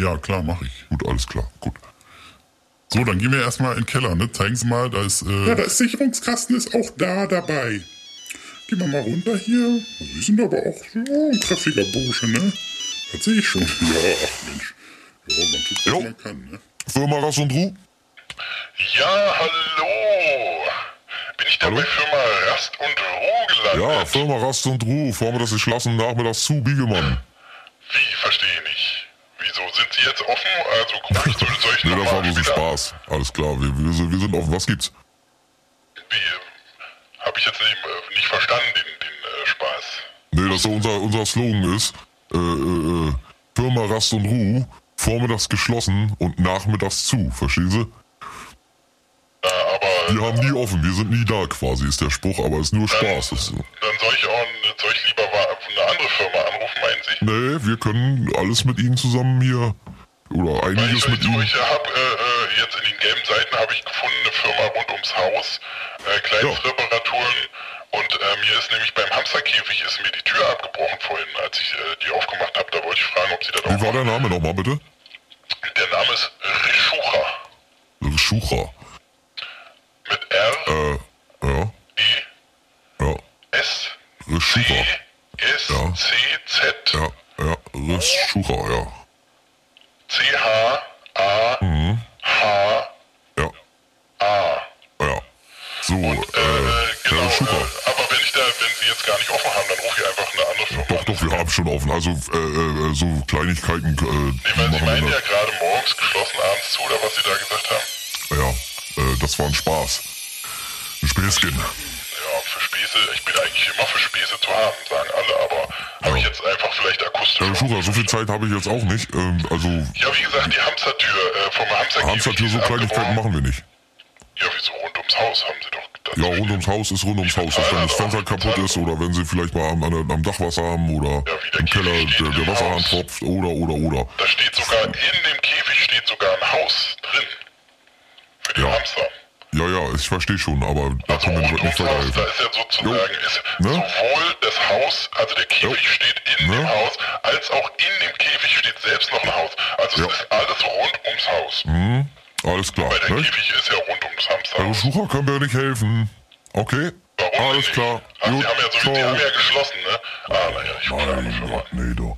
Ja, klar, mach ich. Gut, alles klar, gut. So, dann gehen wir erstmal in den Keller, ne? Zeigen Sie mal, da ist. Äh, Ja, das Sicherungskasten ist auch da dabei. Gehen wir mal runter hier. Sie sind aber auch so ein kräftiger Bursche, ne? Das sehe ich schon. Ja, ach Mensch. Ja, man tut, was Jo. man kann, ne? Firma Rass und Ruh? Ja, hallo. Bin ich da Hallo? bei Firma Rast und Ruhe gelandet? Ja, Firma Rast und Ruh, vormittags geschlossen, nachmittags zu, Biegemann. Wie, verstehe nicht. Wieso sind Sie jetzt offen? Also guck ich, soll, soll ich Nee, das war bloß ein Spaß. Alles klar, wir, wir, sind- wir sind offen. Was gibt's? Wie, habe ich jetzt nicht, äh, nicht verstanden, den, den äh, Spaß. Nee, dass so unser, unser Slogan ist, äh, äh, äh, Firma Rast und Ruh, vormittags geschlossen und nachmittags zu, verstehen Sie? Äh, aber Wir haben nie offen, wir sind nie da quasi, ist der Spruch, aber ist nur Spaß. Das, dann soll ich auch soll ich lieber eine andere Firma anrufen, meinen Sie? nee, wir können alles mit Ihnen zusammen hier, oder Weil ich, einiges mit so, Ihnen. ich habe äh, äh, jetzt in den gelben Seiten habe ich gefunden eine Firma rund ums Haus, äh, Kleinstreparaturen und äh, mir ist nämlich beim Hamsterkäfig ist mir die Tür abgebrochen vorhin, als ich äh, die aufgemacht habe. Da wollte ich fragen, ob Sie das Wie war der Name nochmal bitte? Der Name ist Rischucha Schucher. mit R Äh, ja, E ja. S Rischucher. C S Ja. C Z Ja, ja, Rischucher, ja. C H A Mhm. H Ja, A. ja. So, äh, Äh, aber wenn ich da, wenn Sie jetzt gar nicht offen haben, dann rufe ich einfach eine andere Firma Doch, an. doch, wir haben schon offen. Also, äh, äh, so Kleinigkeiten, äh, Nee, weil Sie meinen ja gerade morgens geschlossen, abends zu, oder was Sie da gesagt haben. Ja, äh, das war ein Spaß. Ein Späßchen. Ja, für Späße, ich bin eigentlich immer für Späße zu haben, sagen alle, aber habe ich jetzt einfach vielleicht akustisch. Herr Schucher, so viel Zeit habe ich jetzt auch nicht. Ähm, also, Ja, wie gesagt, die Hamstertür äh, vom. Hamstertür, die so Kleinigkeiten machen wir nicht. Ja, wieso rund ums Haus haben Sie doch. Ja, rund ums Haus ist rund ums Haus. Dass wenn das Fenster kaputt ist oder wenn sie vielleicht mal am, am Dach Wasser haben oder Ja, im Keller der, der Wasserhahn tropft oder, oder, oder. Da steht sogar, in dem Käfig steht sogar ein Haus drin. Für die Ja. Hamster. Ja, ja, ich verstehe schon, aber da Also können wir nicht ums Haus, da weiterhelfen. ist ja sozusagen ist Ne? sowohl das Haus, also der Käfig Jo. steht in Ne? dem Haus, als auch in dem Käfig steht selbst noch ein Haus. Also Ja. es ist alles rund ums Haus. Alles klar. Weil der Ne? Käfig ist ja rund ums Herr Hamsterhaus. Besucher können wir nicht helfen. Okay? Warum Alles nicht? klar. Ach, Gut, die haben ja, so, die haben ja geschlossen, ne? Ah, naja, ich rufe eine Firma. Nee, doch.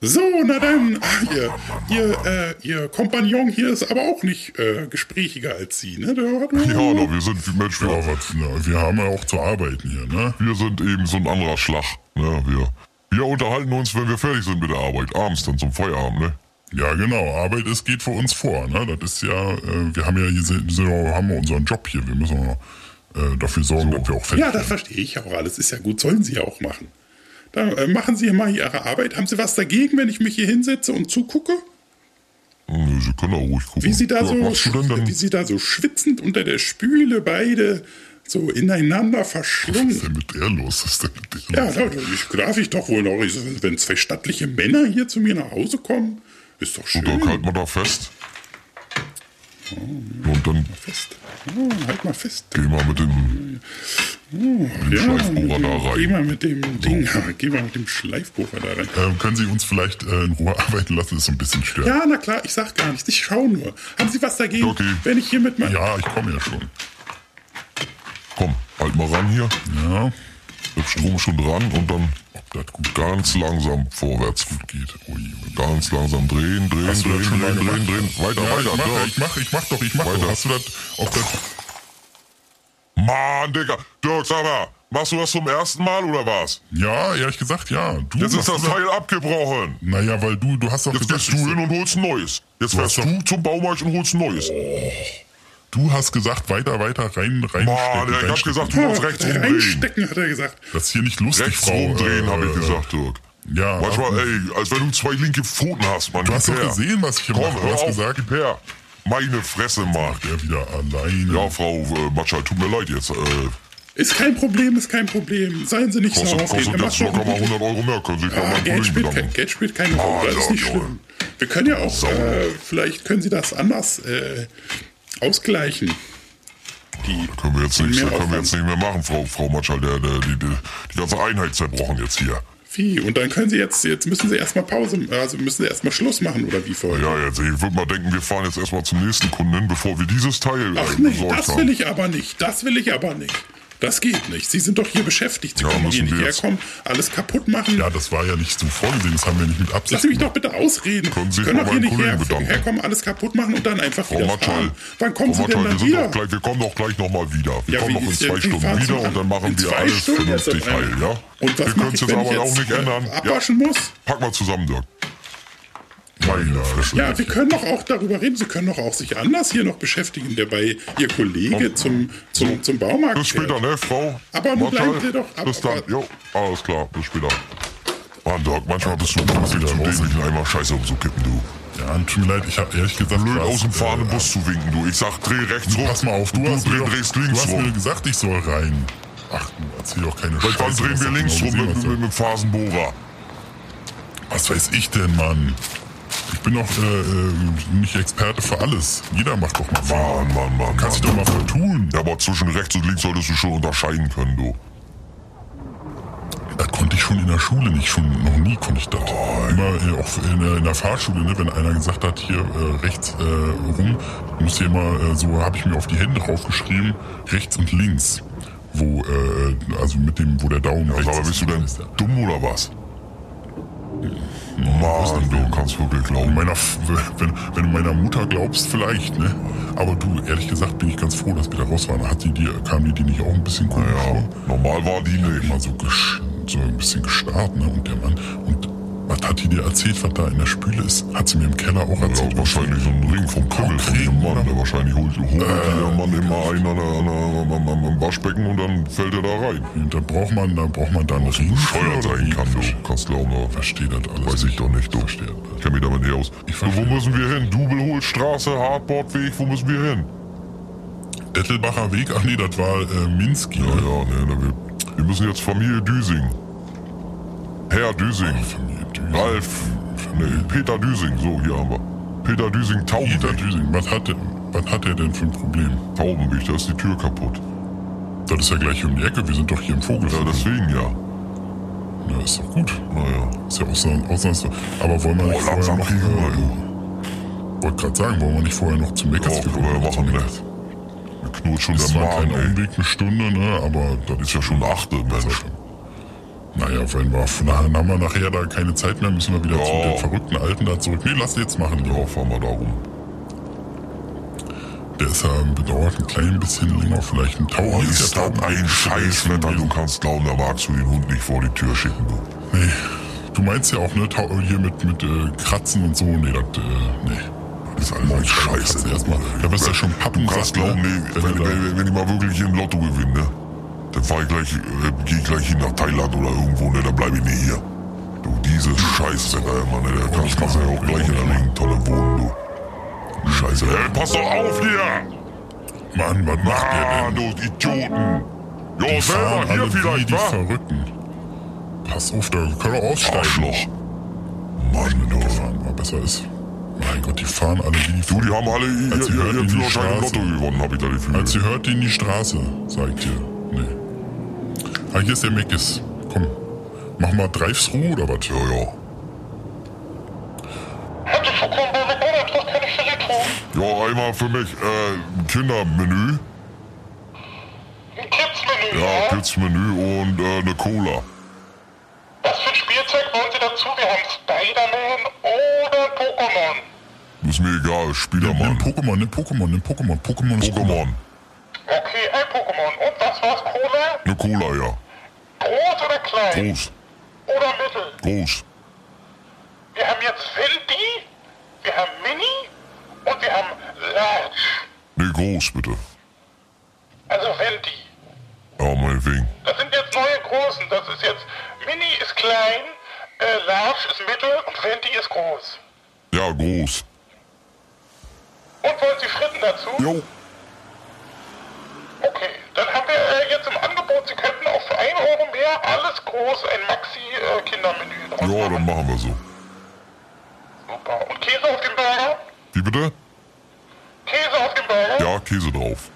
So, na dann, ah, ihr, ihr, äh, ihr Kompagnon hier ist aber auch nicht äh, gesprächiger als Sie, ne? Ja, doch, wir sind, Mensch, Ja, wir, was, na, wir haben ja auch zu arbeiten hier, ne? wir sind eben so ein anderer Schlag. Ne? Wir, wir unterhalten uns, wenn wir fertig sind mit der Arbeit. Abends dann zum Feierabend, ne? Ja, genau. Arbeit ist, geht für uns vor, ne? Das ist ja, äh, wir haben ja hier, haben wir unseren Job hier. Wir müssen äh, dafür sorgen, dass wir auch fertig Ja, das verstehe ich auch alles. Ist ja gut, sollen Sie ja auch machen. Dann äh, machen Sie mal Ihre Arbeit. Haben Sie was dagegen, wenn ich mich hier hinsetze und zugucke? Sie können auch ruhig gucken. Wie Sie da ja, so, denn wie Sie da so schwitzend unter der Spüle beide so ineinander Was ist verschlungen. denn mit der los? Was ist denn mit der Ja, los? ich, darf ich doch wohl noch, wenn zwei stattliche Männer hier zu mir nach Hause kommen, ist doch schön. Und dann halten wir da fest. Und dann fest. Oh, halt mal fest. gehen wir mit dem, Ja, Schleifbohrer mit dem- da rein. Geh mal mit dem Ding, geh mal mit dem Schleifbohrer da rein. Ähm, können Sie uns vielleicht äh, in Ruhe arbeiten lassen? Das ist so ein bisschen stört. Ja, na klar, ich sag gar nichts. Ich schau nur. Haben Sie was dagegen, Okay. wenn ich hier mit meinem... Ja, ich komme ja schon. komm, halt mal ran hier. Ja, Der Strom schon dran und dann das gut ganz langsam vorwärts. gut geht. Ui. Ganz langsam drehen, drehen, Hast du drehen, drehen, drehen, gemacht? drehen. Weiter, ja, weiter. ich mach, Dirk. ich mach, ich mach doch, ich mach Weiter. doch. Hast du das, ob das, Mann, Digga. Dirk, sag mal, machst du das zum ersten Mal oder was? ja, ehrlich gesagt, ja. Du Jetzt ist das du Teil abgebrochen. Naja, weil du, du hast doch Jetzt gesagt, gehst du hin und holst ein neues. Jetzt Du fährst hast du zum Baumarkt und holst ein neues. Du hast gesagt, weiter, weiter, rein, rein. Mann, ich hab gesagt, du musst rechts rumdrehen. Reinstecken, hat er gesagt. Das ist hier nicht lustig, Rechts Frau. rumdrehen, äh, habe ich äh, gesagt, Dirk. Ja, Manchmal, ey, als wenn du zwei linke Pfoten hast, Mann. Du hast doch gesehen, was ich hier Komm, mache. Du hör hast auf, gesagt, gib her. Meine Fresse, Mann. er wieder alleine. Ja, Frau äh, Matschal, tut mir leid jetzt. Äh, Ist kein Problem, ist kein Problem. Seien Sie nicht kostet, sauer. kostet Er doch locker mal einen 100 Euro mehr. Können Sie sich Ah, meinem Geld, spielt kein, bedanken. Geld spielt keine Rolle, Ah, das ist nicht schlimm. Wir können ja auch, äh, vielleicht können Sie das anders äh, ausgleichen. Die, Können wir jetzt nicht, Mehr können wir jetzt nicht mehr machen, Frau, Frau Matschal. Der, der, die, die, die ganze Einheit zerbrochen jetzt hier. wie? Und dann können Sie jetzt, jetzt müssen Sie erstmal Pause, also müssen Sie erstmal Schluss machen oder wie vorher? Ja, jetzt, ich würde mal denken, wir fahren jetzt erstmal zum nächsten Kunden, bevor wir dieses Teil Ach äh, nee, das haben. will ich aber nicht. Das will ich aber nicht. Das geht nicht. Sie sind doch hier beschäftigt. Sie Ja, können hier nicht wir herkommen, alles kaputt machen. Ja, das war ja nicht so vorgesehen, das haben wir nicht mit Absicht Lassen Sie mich doch bitte ausreden. Können Sie Sie können doch hier nicht her, Kollegen bedanken. herkommen, alles kaputt machen und dann einfach Frau wieder Matschal, fahren. Wann kommen Frau Sie denn wir, dann sind wieder? doch gleich, wir kommen doch gleich nochmal wieder. Wir Ja, kommen wie noch in zwei Stunden wieder und dann machen wir alles Stunden vernünftig heil, ja? Und was wir können es jetzt aber auch nicht ändern. Abwaschen muss? pack mal zusammen, Dirk. Ja, wir können doch auch darüber reden. Sie können doch auch sich anders hier noch beschäftigen, der bei Ihr Kollege zum, zum, zum Baumarkt Bis später, ne, Frau? Aber nun bleiben Sie doch ab- Bis dann. Jo, alles klar, bis später. Mann, Dirk, manchmal bist du wirklich zu dämlich, einmal Scheiße umzukippen, du. Ja, tut mir leid, ich habe ehrlich gesagt... Blöd aus dem fahrenden äh, Bus zu winken, du. Ich sag, dreh rechts rum. Pass mal auf, du, du hast, mir dreh, doch, drehst du links hast mir rum. gesagt, ich soll rein. Ach, du erzähl doch keine Seit wann Scheiße, drehen wir links genau rum mit, mit, da- mit Phasenbohrer? Was weiß ich denn, Mann? Ich bin doch äh, äh, nicht Experte für alles. Jeder macht doch mal Fehler. Mann, Mann, Mann. Kannst dich Mann. doch mal vertun. Ja, aber zwischen rechts und links solltest du schon unterscheiden können, du. Das konnte ich schon in der Schule nicht, schon noch nie konnte ich das. Immer äh, auch in der, in der Fahrschule, ne, wenn einer gesagt hat, hier äh, rechts äh, rum, muss hier immer, äh, so habe ich mir auf die Hände draufgeschrieben, rechts und links. Wo, äh, also mit dem, wo der Daumen Also, rechts aber bist du denn dumm oder was? Mann, du kannst wirklich glauben. Meiner, wenn, wenn du meiner Mutter glaubst, vielleicht, ne? Aber du, ehrlich gesagt, bin ich ganz froh, dass wir da raus waren. Hat die, die, kam die, die nicht auch ein bisschen komisch Ja, vor? normal war die nicht. Immer so, so ein bisschen gestarrt, ne? Und der Mann, und was hat die dir erzählt, was da in der Spüle ist? Hat sie mir im Keller auch Ja, erzählt. wahrscheinlich so ein Ring vom Pimmel von ihrem Mann. Der wahrscheinlich holt, holt der Mann immer einen an an der, am, am, am Waschbecken und dann fällt er da rein. Und da braucht man, da braucht man dann einen Ring. Bescheuert sein kann, du. Aber Verstehe das alles. weiß ich doch nicht, du. Verstehe das. Ich kenn mich damit nicht aus. Wo müssen wir hin? Dubelholstraße, Hardboardweg, wo müssen wir hin? Dettelbacher Weg, ach nee, das war äh, Minski. Ja, ne? ja, ne, wir, wir müssen jetzt Familie Düsing. Herr Düsing. Familie Düsing. Ralf. Ne, Peter Düsing, so, hier haben wir. Peter Düsing, Peter Taubenweg. Düsing, was hat, der, was hat der denn für ein Problem? Taubenweg, da ist die Tür kaputt. Das ist ja gleich um die Ecke, wir sind doch hier im Ja, Vogelfeld. deswegen ja. Ja, ist doch gut. Naja. Ist ja ausnahms, ausnahms Aber wollen wir nicht Oh, langsam vorher noch, äh, du. wollte gerade sagen, wollen wir nicht vorher noch zum Meckers? Ja, können wir ja machen, ne? Knurrt schon der Das war Magen, kein ey. Umweg, eine Stunde, ne? Aber das Ist ja schon achte, Mensch. Naja, wenn wir, dann haben wir nachher da keine Zeit mehr, müssen wir wieder Ja. zu den verrückten Alten da zurück. Nee, lass jetzt machen. Ja, fahren wir da rum. Ja bedauert ein klein bisschen länger, vielleicht ein Tau. Oh, Hier ist der das Tau- ein Scheißwetter, du kannst glauben, da magst du den Hund nicht vor die Tür schicken, du. Nee, du meinst ja auch, ne, Tau hier mit, mit äh, Kratzen und so. Nee, das, äh, nee. Das ist alles ein Scheiße. Erstmal. Da wirst du ja schon Du pappen. kannst glauben, nee, wenn, du da- wenn, wenn ich mal wirklich im Lotto gewinne, ne? Dann fahr ich gleich, äh, geh ich gleich hin nach Thailand oder irgendwo, ne? Dann bleib ich nicht hier. Du, dieses Scheißwetter immer, ne? Da kannst, kannst du ja auch gleich in der Regentonne wohnen, du. Scheiße. Ey, pass doch auf hier! Mann, was macht der Ah, denn? du Idioten! Jo, Die selber, hier vielleicht, die wa? Verrückten. Pass auf, da können wir aussteigen. Arschloch. Mann, Die du. fahren mal besser ist. Mein Gott, die fahren alle wie die Du, die haben alle ihr, Als sie ihr, hörten, ihr die Führerschein im. Lotto gewonnen, hab ich da Gefühl. Als sie hört, die in die Straße, sagt ihr. Ah, hier ist der Meckes. Komm, mach mal Drive-Thru oder was? Ja, ja. Ja, einmal für mich äh, ein Kindermenü. Ein Kids-Menü, Ja, ja? Kids-Menü und äh, eine Cola. Was für ein Spielzeug wollen Sie dazu? Wir haben Spider-Man oder Pokémon. Ist mir egal, Nimm Spiedermann. Pokémon, nimm Pokémon, nimm Pokémon. Pokémon ist. Pokémon. Okay, ein Pokémon. Und was war's, Cola? Eine Cola, ja. Groß oder klein? Groß, Oder mittel? groß. Wir haben jetzt Venti, wir haben Mini und wir haben Large. Nee, groß, bitte. Also Venti. Ja, meinetwegen. Das sind jetzt neue Großen. Das ist jetzt Mini ist klein, äh, Large ist mittel und Venti ist groß. Ja, groß. Und wollen Sie Fritten dazu? Jo. Okay, dann haben wir äh, jetzt im Angebot, Sie könnten für 1 Euro mehr alles groß ein Maxi-Kindermenü draus Ja, dann machen. wir so. Super. Und Käse auf dem Burger? Wie bitte? Käse auf dem Burger? Ja, Käse drauf.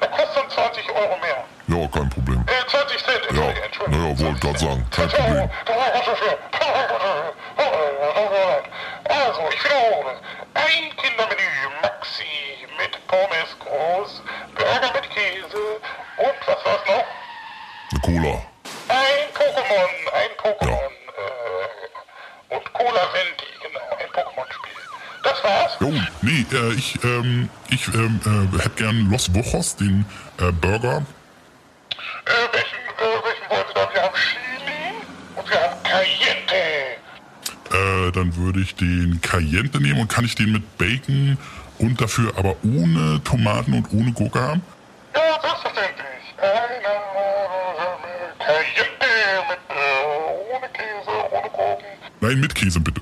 Da kostet dann 20 Euro mehr. Ja, kein Problem. Äh, 20 Cent, Ja, Entschuldigung, naja, wollte gerade sagen, kein 20 Problem. Also, ich wiederhole. Ein Kindermenü, Maxi, mit Pommes groß, Burger mit Käse und was war's noch? Eine Cola. Ein Pokémon, ein Pokémon. Äh, und Cola Venti, genau, ein Pokémon-Spiel. Das war's. Jo, nee, äh, ich, ähm, ich ähm, äh, hätte gern Los Wochos, den äh, Burger. Äh, welchen, äh, welchen wollen Sie da? Wir haben Chili und wir haben Cayenne. Äh, dann würde ich den Cayenne nehmen und kann ich den mit Bacon und dafür aber ohne Tomaten und ohne Gurke haben? Nein, mit Käse bitte.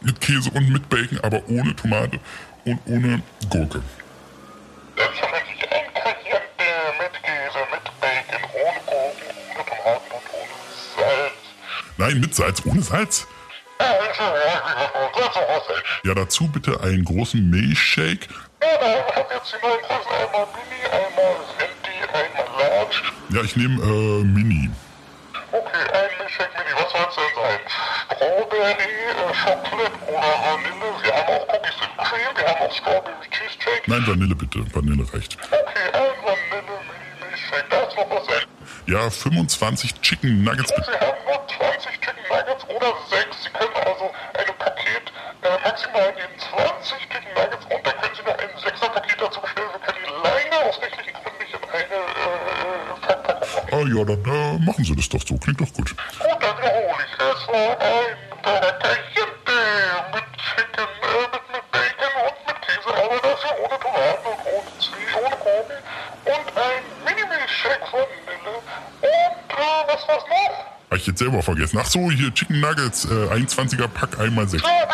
Mit Käse und mit Bacon, aber ohne Tomate und ohne Gurke. Nein, mit Salz, ohne Salz. Ja, dazu bitte einen großen Milchshake. Ja, ich nehme äh, Mini. Okay, ein Milchshake Mini. Was soll es denn sein? Strawberry, äh, Chocolate oder Vanille? Wir haben auch Cookies and Cream, wir haben auch Strawberry Cheesecake. Nein, Vanille bitte. Vanille reicht. Okay, ein Vanille Mini Milchshake. Da ist noch was sein. Ja, 25 Chicken Nuggets bitte. Sie haben nur 20 Chicken Nuggets oder 6. Sie können also ein Paket äh, maximal nehmen 20 Chicken Nuggets und dann können Sie noch ein 6er Paket dazu bestellen. Wir können die leider aus rechtlichen Gründen nicht in eine äh, Verpackung machen. Ah ja, dann äh, machen Sie das doch so. Klingt doch gut. Gut, dann wiederhole ich. Es war ein Burger Cayenne mit Chicken, äh, mit, mit Bacon und mit Käse, aber dafür ohne Tomaten und ohne Zwiebeln, ohne Gurken. Und ein Mini-Milchshake von Vanille. Und, äh, was war's noch? Hab ich jetzt selber vergessen. Ach so, hier Chicken Nuggets. Äh, 21er Pack, einmal 6. Ja,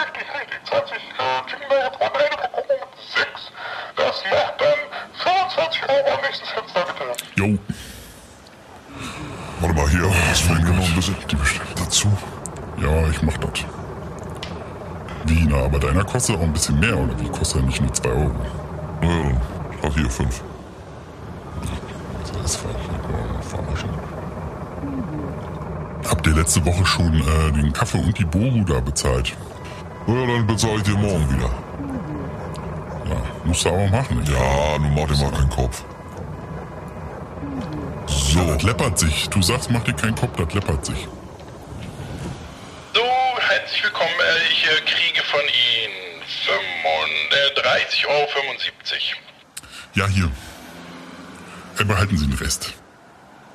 Die bestimmt. dazu? Ja, ich mach das. Wie, na, aber deiner kostet auch ein bisschen mehr, oder wie? Kostet ja nicht nur 2 Euro. Na ja, dann. Ach, hier, fünf. Das ist falsch. Verarschen. Habt ihr letzte Woche schon äh, den Kaffee und die Boru da bezahlt? Na ja, dann bezahle ich dir morgen wieder. Musst du aber machen. Ja, nun mach dir mal keinen Kopf. So. Das läppert sich. Du sagst, mach dir keinen Kopf, das läppert sich. So, herzlich willkommen. Äh, ich äh, kriege von Ihnen 30,75 äh, Euro. Ja, hier. behalten Sie den Rest.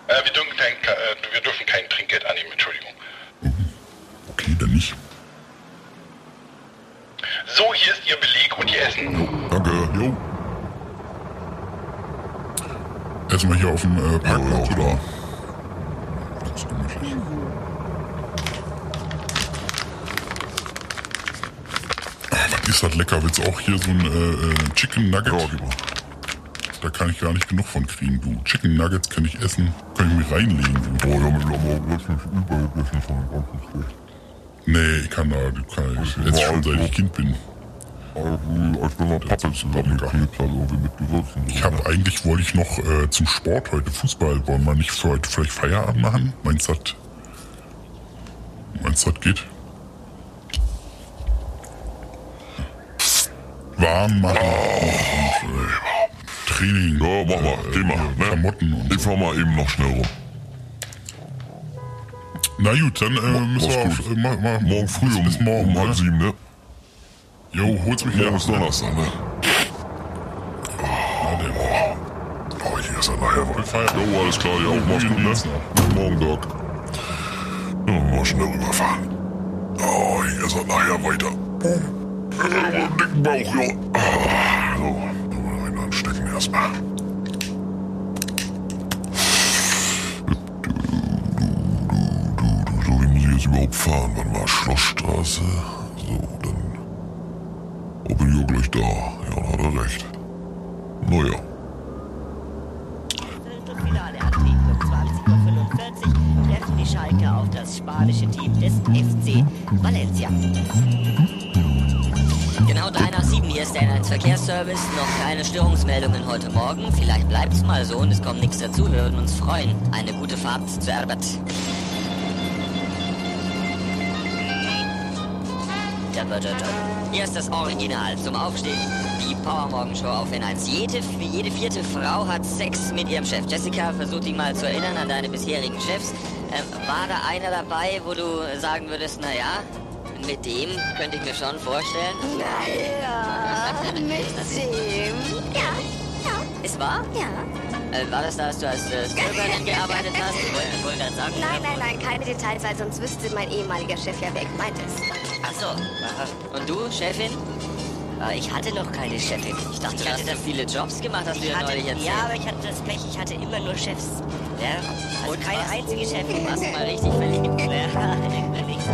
Äh, wir, dürfen kein, äh, wir dürfen kein Trinkgeld annehmen, Entschuldigung. Okay, dann nicht. So, hier ist Ihr Beleg und Ihr Essen. Danke, jo. Erstmal hier auf dem äh, Parkplatz, ja, oder? Das ist gemütlich. Was ist das lecker? Willst du auch hier so ein äh, äh Chicken Nugget? Ja, lieber. Da kann ich gar nicht genug von kriegen, du. Chicken Nuggets kann ich essen, kann ich mich reinlegen, du. Oh, damit aber wirklich übergegessen von dem ganzen. Nee, ich kann da, du kann, ich esse schon seit ich Kind bin. Als wenn man Pappe zusammengeklebt hat, irgendwie mit Gewürzen. Ich habe eigentlich, wollte ich noch äh, zum Sport heute Fußball, wollen wir nicht für heute vielleicht Feierabend machen? Meinst du, das, meinst du, das geht? Warm machen. Oh, und, äh, Training. Ja, mach mal, äh, geh mal. Ne? Klamotten und Ich fahr mal eben noch schnell rum. Na gut, dann äh, müssen wir auf, äh, ma, ma, morgen früh um, bis morgen, um halb ne? sieben, ne? Jo, hol's mich her. ist Donnerstag, ne? Na, der, Oh, ich esse nachher wir weiter. feiern. Jo, alles klar, ja, mach's gut, ne? Bis morgen, Doc. Ja, mal schnell rüberfahren. Oh, ich esse nachher weiter. Einen dicken Bauch, ja. Ah, So, mal einen anstecken erstmal. So, wie muss ich jetzt überhaupt fahren? Wann war Schlossstraße? So, dann. Oh, bin ich ja gleich da. Ja, dann hat er recht. Naja. Viertelfinale am Dienstag 20.45 Uhr treffen die Schalke auf das spanische Team des FC Valencia. Genau 3 nach 7, hier ist der 1 Verkehrsservice. Noch keine Störungsmeldungen heute Morgen. Vielleicht bleibt's mal so und es kommt nichts dazu. Wir würden uns freuen. Eine gute Fahrt zur Arbeit. Ja, ja, ja. Hier ist das Original zum Aufstehen. Die Power Morgen Show auf N1. Jede, jede vierte Frau hat Sex mit ihrem Chef. Jessica, versuch dich mal zu erinnern an deine bisherigen Chefs. Ähm, war da einer dabei, wo du sagen würdest, naja, mit dem könnte ich mir schon vorstellen? Naja, mit dem. Ja, ja. Ist wahr? Ja. Äh, war das da, als du als äh, gearbeitet hast? Ich wollte wollte sagen. Nein, nein, nein, keine Details, weil sonst wüsste mein ehemaliger Chef ja, wer gemeint ist. Ach so. Und du, Chefin? Aber ich hatte noch keine Chefin. Ich dachte, Ich du hatte hast viele Jobs gemacht, hast du ja neulich erzählt. ja, aber ich hatte das Pech, ich hatte immer nur Chefs. Ja, also Und keine was? einzige Chefin. Warst du mal richtig verliebt? Ja, nicht so